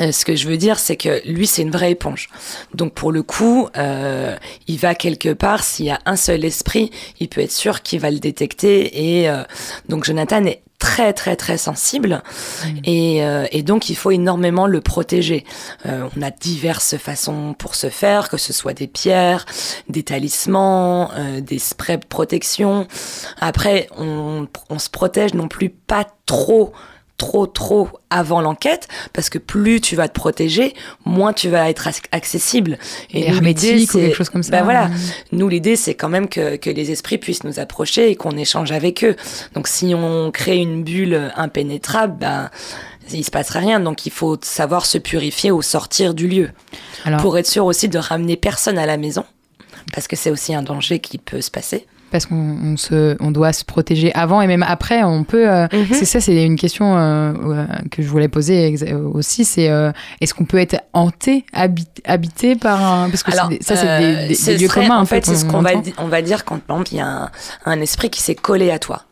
euh, ce que je veux dire, c'est que lui, c'est une vraie éponge. Donc, pour le coup, euh, il va quelque part. S'il y a un seul esprit, il peut être sûr qu'il va le détecter. Et euh, donc, Jonathan est très, très, très sensible. Et, euh, et donc, il faut énormément le protéger. Euh, on a diverses façons pour ce faire, que ce soit des pierres, des talismans, euh, des sprays de protection. Après, on, on se protège non plus pas trop trop trop avant l'enquête parce que plus tu vas te protéger moins tu vas être ac- accessible. Et nous, hermétique ou quelque chose comme ça. ben voilà. Mm. nous l'idée c'est quand même que, que les esprits puissent nous approcher et qu'on échange avec eux. Donc si on crée une bulle impénétrable ben il se passera rien. Donc il faut savoir se purifier au sortir du lieu. Alors- pour être sûr aussi de ramener personne à la maison parce que c'est aussi un danger qui peut se passer parce qu'on on se, on doit se protéger avant et même après. On peut. euh, Mhm. C'est ça, c'est une question euh, que je voulais poser euh, aussi. C'est euh, est-ce qu'on peut être hanté, habit- habité par un parce que Alors, c'est ça, c'est euh, des, des- ce des lieux serait- communs. En fait, c'est ce qu'on va, di- on va dire quand, il y a un, un esprit qui s'est collé à toi.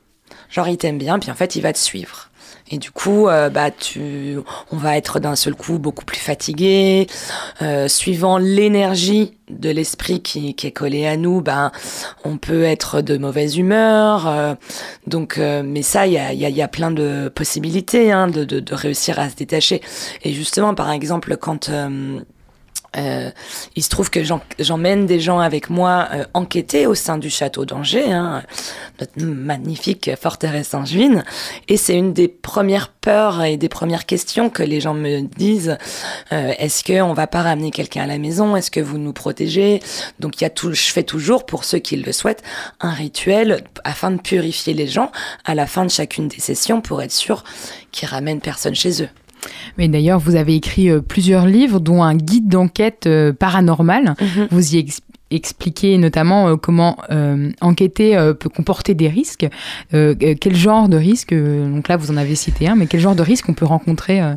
Genre, il t'aime bien, puis en fait, il va te suivre. Et du coup, euh, bah, tu, on va être d'un seul coup beaucoup plus fatigué. Euh, suivant l'énergie de l'esprit qui, est collé à nous, ben, on peut être de mauvaise humeur. euh, donc, mais ça, il y a, y, y a plein de possibilités hein, de, de réussir à se détacher. Et justement, par exemple, quand euh, il se trouve que j'emmène des gens avec moi euh, enquêter au sein du château d'Angers, hein, notre magnifique forteresse angevine. Et c'est une des premières peurs et des premières questions que les gens me disent. Euh, Est-ce qu'on va pas ramener quelqu'un à la maison? Est-ce que vous nous protégez? Donc il y a tout, je fais toujours, pour ceux qui le souhaitent, un rituel afin de purifier les gens à la fin de chacune des sessions pour être sûr qu'ils ramènent personne chez eux. Mais d'ailleurs, vous avez écrit euh, plusieurs livres, dont un guide d'enquête euh, paranormale. Mhm. Vous y ex- expliquez notamment euh, comment euh, enquêter euh, peut comporter des risques. Quel genre de risque euh, Donc là, vous en avez cité un, mais quel genre de risque on peut rencontrer euh,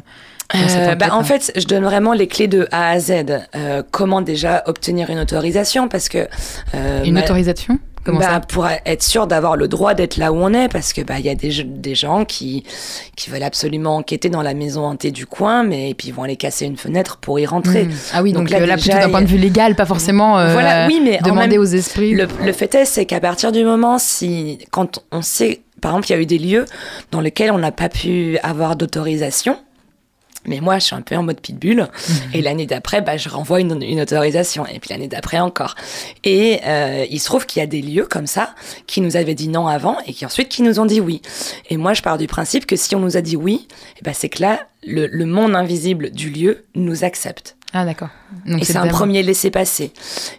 bah, en hein fait, je donne vraiment les clés de A à Z. Euh, comment déjà obtenir une autorisation? Parce que euh, Une ma- autorisation? Comment bah, ça pour être sûr d'avoir le droit d'être là où on est, parce que bah il y a des, des gens qui qui veulent absolument enquêter dans la maison hantée du coin, mais et puis ils vont aller casser une fenêtre pour y rentrer. Hmm. Ah oui, donc, là, déjà, plutôt d'un point de vue légal, pas forcément euh, voilà, oui, mais demander même- aux esprits. Le, le fait est, c'est qu'à partir du moment si, quand on sait, par exemple, il y a eu des lieux dans lesquels on n'a pas pu avoir d'autorisation. Mais moi, je suis un peu en mode pitbull. Et l'année d'après, bah, je renvoie une, une autorisation. Et puis l'année d'après encore. Et euh, il se trouve qu'il y a des lieux comme ça qui nous avaient dit non avant et qui ensuite qui nous ont dit oui. Et moi, je pars du principe que si on nous a dit oui, eh ben, c'est que là, le, le monde invisible du lieu nous accepte. Ah d'accord. Donc Et c'est un vraiment- premier laisser-passer.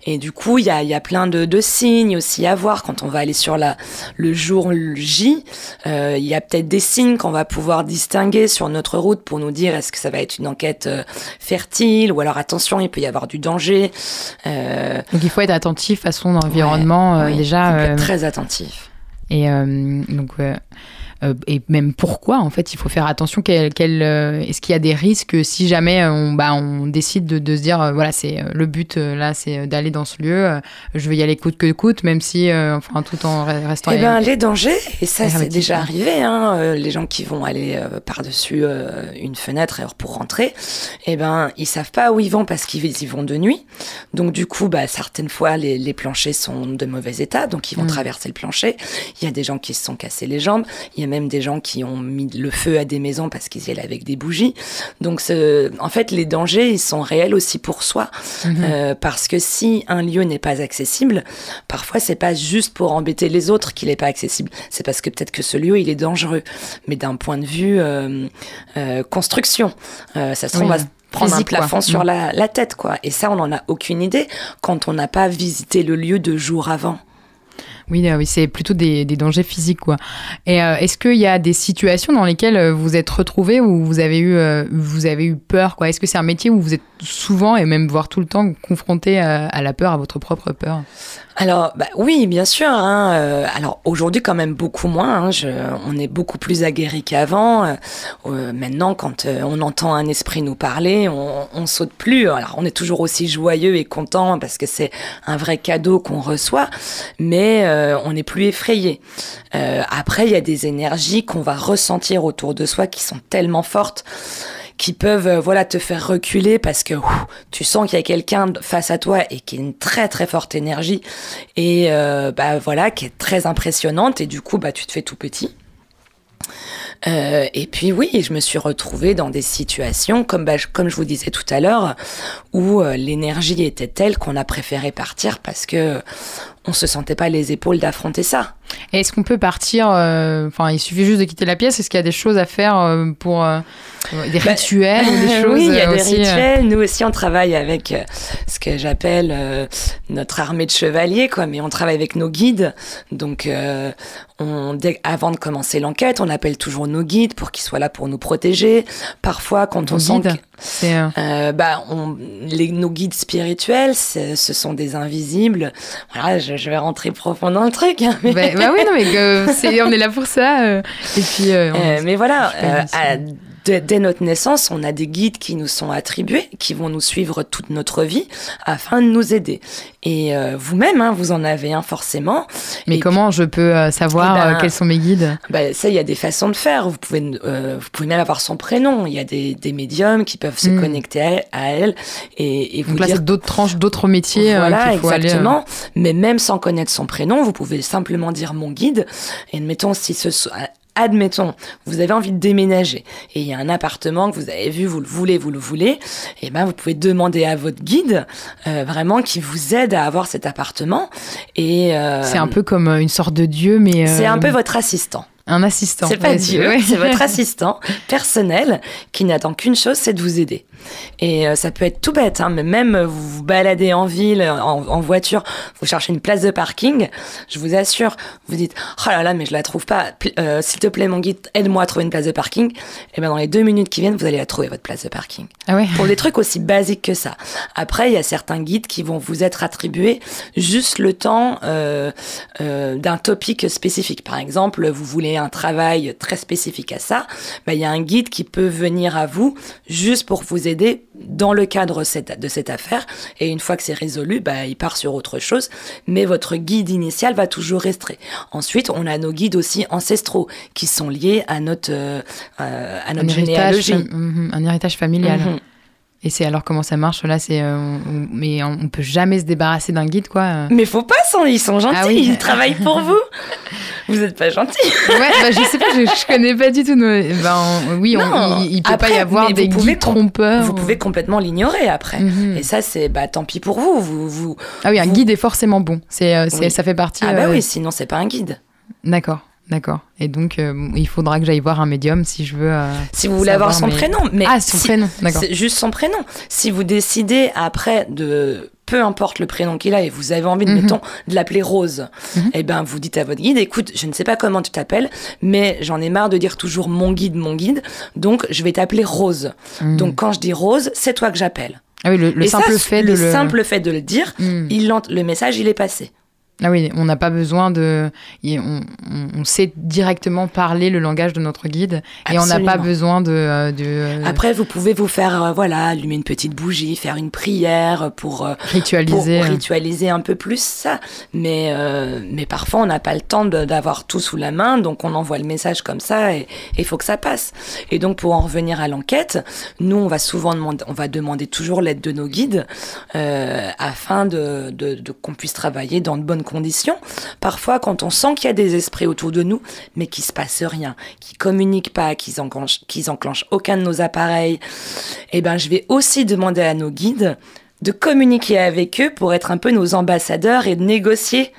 Et du coup, il y a, y a plein de, de signes aussi à voir quand on va aller sur la, le jour J. euh, Il y a peut-être des signes qu'on va pouvoir distinguer sur notre route pour nous dire est-ce que ça va être une enquête euh, fertile ou alors attention, il peut y avoir du danger. Euh, Donc il faut être attentif à son environnement euh, oui, déjà. très attentif. Et donc, et même pourquoi en fait il faut faire attention quel, quel, euh, est-ce qu'il y a des risques si jamais on, bah, on décide de, de se dire euh, voilà c'est euh, le but euh, là c'est d'aller dans ce lieu euh, je vais y aller coûte que coûte même si euh, enfin tout en re- restant Eh ben, les dangers, et ça c'est hermétique, déjà arrivé, hein, euh, les gens qui vont aller euh, par-dessus euh, une fenêtre pour rentrer, eh ben, ils savent pas où ils vont parce qu'ils y vont de nuit. Donc du coup, bah, certaines fois, les, les planchers sont de mauvais état, donc ils vont Mm. traverser le plancher. Il y a des gens qui se sont cassés les jambes, il y a même des gens qui ont mis le feu à des maisons parce qu'ils y allaient avec des bougies. Donc ce- en fait, les dangers, ils sont réels aussi pour soi. Mhm. Euh, parce que si un lieu n'est pas accessible, parfois c'est pas juste pour embêter les autres qu'il n'est pas accessible. C'est parce que peut-être que ce lieu il est dangereux. Mais d'un point de vue euh, euh, construction, ça se trouve Oui, se prendre un plafond quoi. sur Mm. la, la tête quoi. Et ça on n'en a aucune idée quand on n'a pas visité le lieu deux jours avant. Oui, euh, oui c'est plutôt des, dangers physiques, quoi. Et euh, est-ce qu'il y a des situations dans lesquelles euh, vous êtes retrouvé où vous avez eu, vous avez eu peur, quoi? Est-ce que c'est un métier où vous êtes souvent et même voire tout le temps confronté à la peur, à votre propre peur? Alors, bah, oui, bien sûr. Hein, euh, alors aujourd'hui, quand même beaucoup moins. hein, on est beaucoup plus aguerri qu'avant. Euh, euh, maintenant, quand on entend un esprit nous parler, on, on saute plus. Alors, on est toujours aussi joyeux et content parce que c'est un vrai cadeau qu'on reçoit, mais on n'est plus effrayé. Après, il y a des énergies qu'on va ressentir autour de soi qui sont tellement fortes qui peuvent euh, voilà te faire reculer parce que tu sens qu'il y a quelqu'un face à toi et qui a une très très forte énergie et euh, bah voilà qui est très impressionnante et du coup bah tu te fais tout petit. Euh, et puis oui, je me suis retrouvée dans des situations, comme, bah, je- comme je vous disais tout à l'heure, où l'énergie était telle qu'on a préféré partir parce que on se sentait pas les épaules d'affronter ça. Est-ce qu'on peut partir Enfin, il suffit juste de quitter la pièce. Est-ce qu'il y a des choses à faire pour des rituels ou des choses Oui, il y a euh, des aussi, euh, rituels. Nous aussi, on travaille avec euh, ce que j'appelle euh, notre armée de chevaliers, quoi. Mais on travaille avec nos guides. Donc, euh, on, dès, avant de commencer l'enquête, on appelle toujours nos guides pour qu'ils soient là pour nous protéger. Parfois, quand on sent guides, que- euh, bah, on, les, nos guides spirituels, ce sont des invisibles. Voilà, je, je vais rentrer profond dans le truc. hein, mais- bah, bah oui, non, mais on est là pour ça. Et puis, on- mais voilà, dès, dès notre naissance, on a des guides qui nous sont attribués, qui vont nous suivre toute notre vie afin de nous aider. Et euh, vous-même, hein, vous en avez un forcément. Mais Et comment je peux euh, savoir Eh ben, euh, quels sont mes guides? bah, ça, il y a des façons de faire. Vous pouvez, euh, vous pouvez même avoir son prénom. Il y a des, des médiums qui peuvent se Mm. connecter à, à elle et, et vous Donc là, dire c'est d'autres tranches, d'autres métiers. euh, voilà, qu'il faut aller, exactement. Mais même sans connaître son prénom, vous pouvez simplement dire mon guide. Et admettons, si ce so- Admettons, vous avez envie de déménager et il y a un appartement que vous avez vu, vous le voulez, vous le voulez, et ben vous pouvez demander à votre guide euh, vraiment qui vous aide à avoir cet appartement. Et euh, C'est un peu comme euh, une sorte de dieu, mais. c'est euh, un peu votre assistant. Un assistant. C'est pas Ouais, Dieu, ouais. c'est votre assistant personnel qui n'attend qu'une chose, c'est de vous aider. Et euh, ça peut être tout bête, hein, mais même euh, vous vous baladez en ville, en, en voiture, vous cherchez une place de parking, je vous assure, vous dites oh là là, mais je la trouve pas. Euh, S'il te plaît, mon guide, aide-moi à trouver une place de parking. Et bien dans les deux minutes qui viennent, vous allez la trouver votre place de parking. Ah. Pour des trucs aussi basiques que ça. Après, il y a certains guides qui vont vous être attribués juste le temps euh, euh, d'un topic spécifique. Par exemple, vous voulez un travail très spécifique à ça, bah, il y a un guide qui peut venir à vous juste pour vous aider dans le cadre cette- de cette affaire. Et une fois que c'est résolu, bah, il part sur autre chose. Mais votre guide initial va toujours rester. Ensuite, on a nos guides aussi ancestraux qui sont liés à notre, euh, euh, à notre héritage, généalogie. fam- mhm, un héritage familial. Mhm. Et c'est alors comment ça marche là C'est euh, mais on, peut jamais se débarrasser d'un guide quoi. Mais faut pas, sans- ils sont gentils, Ah oui. ils travaillent pour vous. Vous êtes pas gentils. Ouais, bah, je sais pas, je, je connais pas du tout. nos- Ben, on- oui, on- il, il peut après, pas y avoir des guides trompeurs. Vous pouvez complètement l'ignorer après. Mhm. Et ça, c'est bah tant pis pour vous. vous, vous Ah oui, un vous- guide est forcément bon. C'est, euh, Oui. ça fait partie. Ah bah euh, oui, sinon c'est pas un guide. D'accord, d'accord. Et donc, euh, il faudra que j'aille voir un médium si je veux. euh, Si vous voulez avoir son prénom, mais ah, son si- prénom, d'accord. C'est juste son prénom. Si vous décidez après de peu importe le prénom qu'il a et vous avez envie, de, Mhm. mettons, de l'appeler Rose, Mhm. eh ben vous dites à votre guide, écoute, je ne sais pas comment tu t'appelles, mais j'en ai marre de dire toujours mon guide, mon guide, donc je vais t'appeler Rose. Mhm. Donc quand je dis Rose, c'est toi que j'appelle. Ah oui, le, le Et ça, simple fait de le le. simple fait de le dire, Mhm. il le message il est passé. Ah oui, on n'a pas besoin de. On, sait directement parler le langage de notre guide et on n'a pas besoin de. euh, de euh, Après, vous pouvez vous faire, euh, voilà, allumer une petite bougie, faire une prière pour Ritualiser. pour ritualiser un peu plus ça. Mais mais, euh, mais parfois, on n'a pas le temps d'avoir tout sous la main, donc on envoie le message comme ça et il faut que ça passe. Et donc, pour en revenir à l'enquête, nous, on va souvent demander, on va demander toujours l'aide de nos guides euh, afin de, de, de- qu'on puisse travailler dans de bonnes conditions. Parfois, quand on sent qu'il y a des esprits autour de nous, mais qu'il se passe rien, qui communiquent pas, qu'ils enclenchent, qu'ils enclenchent aucun de nos appareils, eh ben, je vais aussi demander à nos guides de communiquer avec eux pour être un peu nos ambassadeurs et de négocier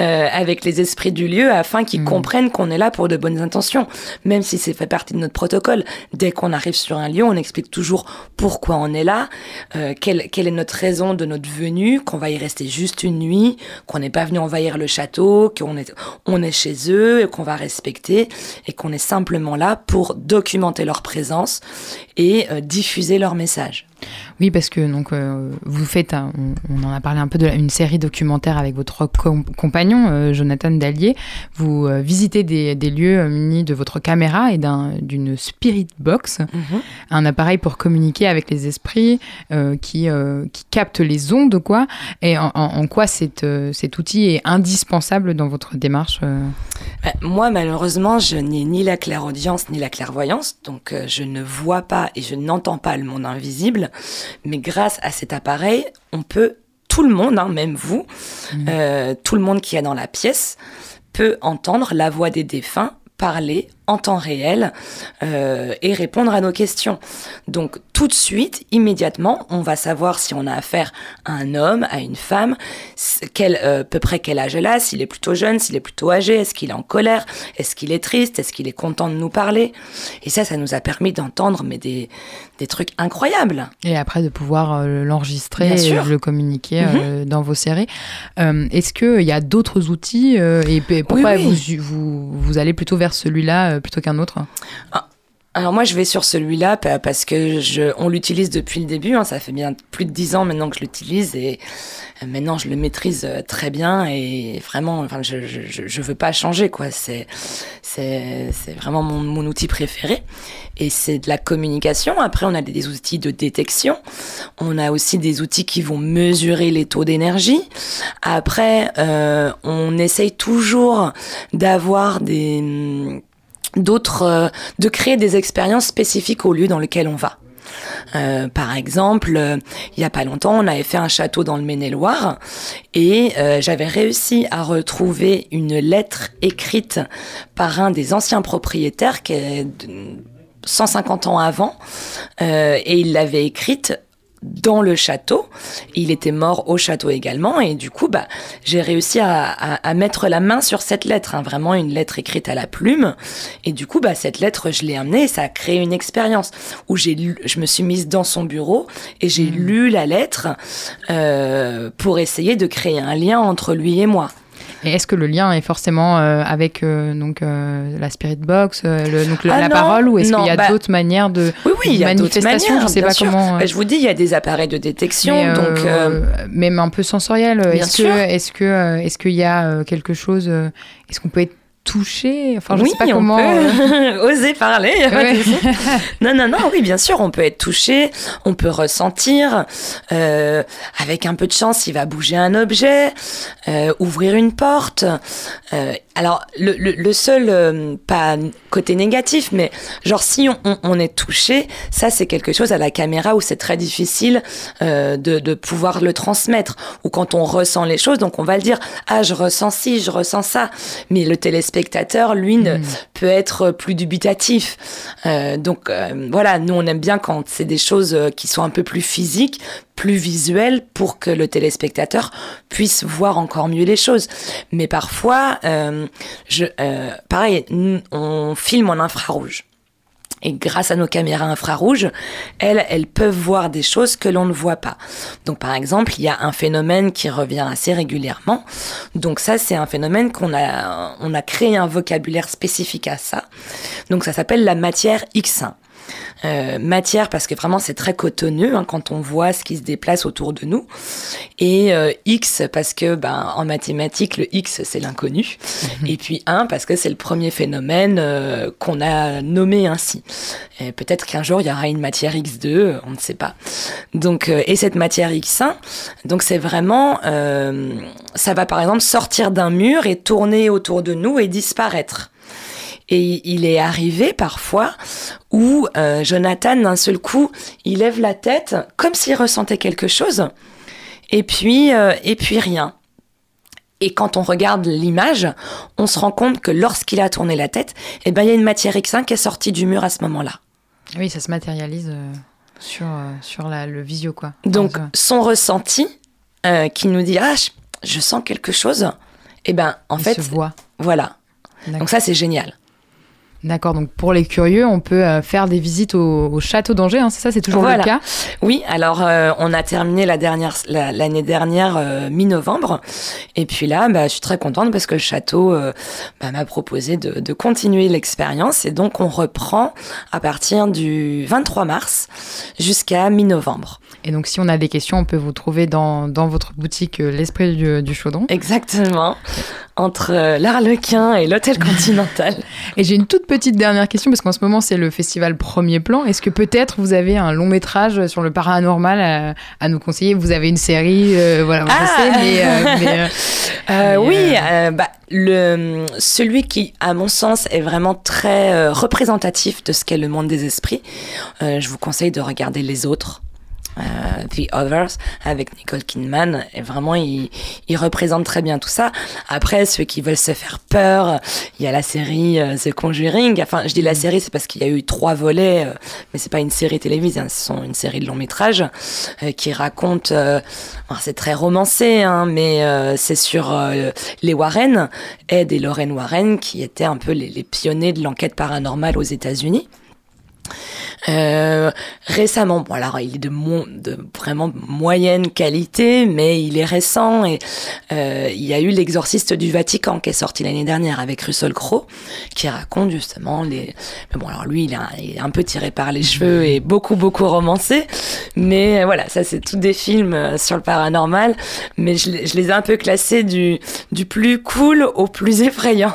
euh, avec les esprits du lieu afin qu'ils comprennent qu'on est là pour de bonnes intentions, même si c'est fait partie de notre protocole. Dès qu'on arrive sur un lieu, on explique toujours pourquoi on est là, euh, quelle, quelle est notre raison de notre venue, qu'on va y rester juste une nuit, qu'on n'est pas venu envahir le château, qu'on est, on est chez eux, et qu'on va respecter et qu'on est simplement là pour documenter leur présence et euh, diffuser leur message. Oui, parce que donc euh, vous faites, un- on, on en a parlé un peu de la- une série documentaire avec votre com- compagnon euh, Jonathan Dallier. Vous euh, visitez des, des lieux munis de votre caméra et d'un- d'une spirit box, un appareil pour communiquer avec les esprits qui qui capte les ondes, quoi. Et en, en- en quoi cet, cet outil est indispensable dans votre démarche Euh, Moi, malheureusement, je n'ai ni la clairaudience ni la clairvoyance, donc je ne vois pas et je n'entends pas le monde invisible. Mais grâce à cet appareil, on peut, tout le monde, hein, même vous, euh, tout le monde qui est dans la pièce, peut entendre la voix des défunts parler en temps réel euh, et répondre à nos questions. Donc tout de suite, immédiatement, on va savoir si on a affaire à un homme, à une femme, quel, euh, à peu près quel âge elle a, s'il est plutôt jeune, s'il est plutôt âgé, est-ce qu'il est en colère, est-ce qu'il est triste, est-ce qu'il est content de nous parler. Et ça, ça nous a permis d'entendre mais des, des trucs incroyables. Et après de pouvoir euh, l'enregistrer et le communiquer euh, dans vos séries. Est-ce qu'il y a d'autres outils et pourquoi oui. Vous, vous, vous allez plutôt vers celui-là euh, plutôt qu'un autre Alors moi, je vais sur celui-là pa- parce que je, on l'utilise depuis le début. hein. ça fait bien plus de dix ans maintenant que je l'utilise et euh, maintenant je le maîtrise euh, très bien et vraiment, enfin, je, je, veux pas changer quoi. C'est c'est vraiment mon, mon outil préféré et c'est de la communication. Après, on a des, outils de détection. On a aussi des outils qui vont mesurer les taux d'énergie. Après, on essaye toujours d'avoir des d'autres, euh, de créer des expériences spécifiques au lieu dans lequel on va. Euh, par exemple, euh, il y a pas longtemps, on avait fait un château dans le Maine-et-Loire et euh, j'avais réussi à retrouver une lettre écrite par un des anciens propriétaires qui est de- 150 ans avant euh, et il l'avait écrite dans le château. Il était mort au château également et du coup, bah, j'ai réussi à, à- à mettre la main sur cette lettre, hein, vraiment une lettre écrite à la plume. Et du coup, bah, cette lettre, je l'ai amenée et ça a créé une expérience où j'ai lu, je me suis mise dans son bureau et j'ai lu la lettre euh, pour essayer de créer un lien entre lui et moi. Et est-ce que le lien est forcément euh, avec euh, donc euh, la spirit box, le- donc le- Ah la non, parole, ou est-ce qu'il y a bah, d'autres manières de Oui, oui, il y a d'autres manifestation? Manières. Je sais pas sûr. comment. Bah, je vous dis, il y a des appareils de détection, mais, donc. même un peu sensoriel. Est-ce que, est-ce que, est-ce qu'il y a quelque chose Est-ce qu'on peut être touché Enfin, je oui, sais pas on comment. euh, peut oser parler. Ouais. non, non, non, oui, bien sûr, on peut être touché, on peut ressentir. euh, avec un peu de chance, il va bouger un objet, euh, ouvrir une porte. Euh, alors, le, le, le seul, euh, pas côté négatif, mais genre si on, on, on est touché, ça c'est quelque chose à la caméra où c'est très difficile euh, de, de pouvoir le transmettre. Ou quand on ressent les choses, donc on va le dire, ah je ressens ci, je ressens ça. Mais le téléspectateur, lui, ne, peut être plus dubitatif. Euh, donc euh, voilà, nous on aime bien quand c'est des choses euh, qui sont un peu plus physiques, plus visuelles, pour que le téléspectateur puisse voir encore mieux les choses. Mais parfois, je, pareil, on filme en infrarouge. Et grâce à nos caméras infrarouges, elles, elles peuvent voir des choses que l'on ne voit pas. Donc, par exemple, il y a un phénomène qui revient assez régulièrement. Donc, ça, c'est un phénomène qu'on a, on a créé un vocabulaire spécifique à ça. Donc, ça s'appelle la matière X1. Euh, matière parce que vraiment c'est très cotonneux hein, quand on voit ce qui se déplace autour de nous et euh, X parce que ben en mathématiques le X c'est l'inconnu et puis 1 parce que c'est le premier phénomène euh, qu'on a nommé ainsi. Et Peut-être qu'un jour il y aura une matière X2, on ne sait pas. Donc et cette matière X1 donc c'est vraiment ça va par exemple sortir d'un mur et tourner autour de nous et disparaître. Et il est arrivé parfois où euh, Jonathan, d'un seul coup, il lève la tête comme s'il ressentait quelque chose, et puis, euh, et puis rien. Et quand on regarde l'image, on se rend compte que lorsqu'il a tourné la tête, eh ben, il y a une matière X1 qui est sortie du mur à ce moment-là. Oui, ça se matérialise euh, sur, sur la, le visio, quoi. Donc, Enfin, son ressenti, qui nous dit, ah, je, je sens quelque chose, eh ben, en Il fait, se voit. voilà. Donc ça, c'est génial. D'accord, donc pour les curieux, on peut euh, faire des visites au, au château d'Angers, hein, c'est ça, c'est toujours Voilà. le cas? Oui, alors euh, on a terminé la dernière la- l'année dernière euh, mi-novembre et puis là bah, je suis très contente parce que le château euh, bah, m'a proposé de, de continuer l'expérience et donc on reprend à partir du 23 mars jusqu'à mi-novembre. Et donc si on a des questions, on peut vous trouver dans, dans votre boutique L'Esprit du, du Chaudron. Exactement, entre euh, l'Arlequin et l'Hôtel Continental. Et j'ai une toute petite dernière question, parce qu'en ce moment c'est le festival Premier Plan. Est-ce que peut-être vous avez un long métrage sur le paranormal à, à nous conseiller? Vous avez une série, euh, voilà, je sais, mais... euh, mais, euh, Euh, mais, oui, bah, le, celui qui, à mon sens, est vraiment très représentatif de ce qu'est le monde des esprits, je vous conseille de regarder Les Autres. Euh, The Others avec Nicole Kidman. Et vraiment il, il représente très bien tout ça. Après ceux qui veulent se faire peur il y a la série euh, The Conjuring. Enfin je dis la série c'est parce qu'il y a eu trois volets euh, mais c'est pas une série télévisée hein, ce sont une série de long métrage euh, qui raconte euh, c'est très romancé hein, mais c'est sur les Warren Ed et Lorraine Warren qui étaient un peu les, les pionniers de l'enquête paranormale aux États-Unis euh, récemment, bon alors il est de, mon, de vraiment moyenne qualité, mais il est récent et euh, il y a eu l'exorciste du Vatican qui est sorti l'année dernière avec Russell Crowe, qui raconte justement les. Mais bon alors lui il est, un, il est un peu tiré par les cheveux et beaucoup beaucoup romancé, mais euh, voilà ça c'est tous des films sur le paranormal, mais je, les- je les ai un peu classés du du plus cool au plus effrayant.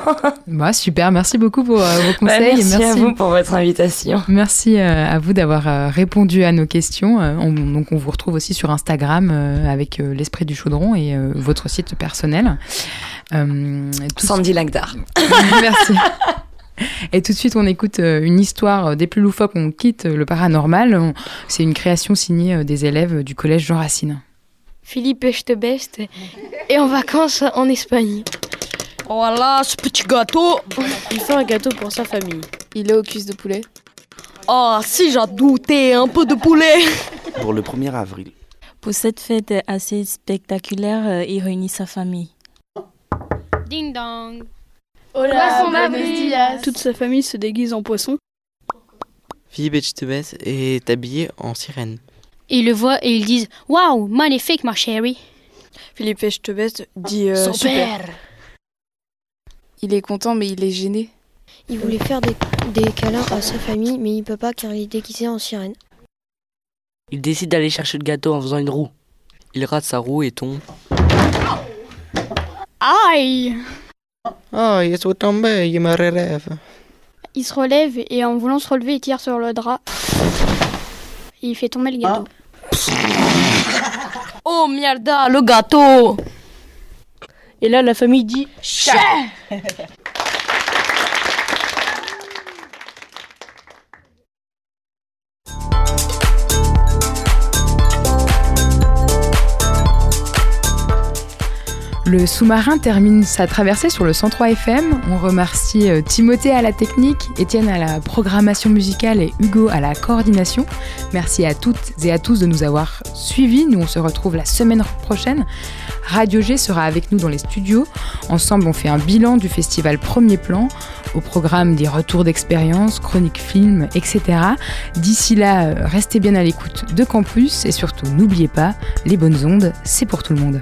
bah, super, merci beaucoup pour euh, vos Bah, conseils. merci, à vous pour votre invitation. Merci euh, à vous d'avoir euh, répondu à nos questions. Euh, on- donc on vous retrouve aussi sur Instagram avec l'Esprit du Chaudron et votre site personnel. Euh, Sandy Lagdar. Merci. Et tout de suite, on écoute une histoire des plus loufoques. On quitte le paranormal. C'est une création signée des élèves du collège Jean Racine. Philippe Echtebest est en vacances en Espagne. Voilà ce petit gâteau. Il fait un gâteau pour sa famille. Il est au cuisse de poulet. Oh, si j'en doutais, un peu de poulet. Pour le 1er avril. Pour cette fête assez spectaculaire, euh, il réunit sa famille. Ding dong. Hola, Poisson buenos d'avril. días. Toute sa famille se déguise en poisson. Philippe Etchebest est habillé en sirène. Ils le voient et ils disent Waouh, magnifique ma chérie. Philippe Echtebest dit euh, Son super. père. Il est content, mais il est gêné. Il voulait faire des, des câlins à sa famille, mais il peut pas car il est déguisé en sirène. Il décide d'aller chercher le gâteau en faisant une roue. Il rate sa roue et tombe. Aïe Oh, il est tombé, il me rêve. Il se relève et en voulant se relever, il tire sur le drap. Et il fait tomber le gâteau. Oh mierda, le gâteau Et là, la famille dit Chais Le sous-marin termine sa traversée sur le 103 FM. On remercie euh, Timothée à la technique, Étienne à la programmation musicale et Hugo à la coordination. Merci à toutes et à tous de nous avoir suivis. Nous, on se retrouve la semaine prochaine. Radio G sera avec nous dans les studios. Ensemble, on fait un bilan du festival Premier Plan, au programme des retours d'expérience, chroniques films, etc. D'ici là, euh, restez bien à l'écoute de Campus et surtout, n'oubliez pas, les bonnes ondes, c'est pour tout le monde.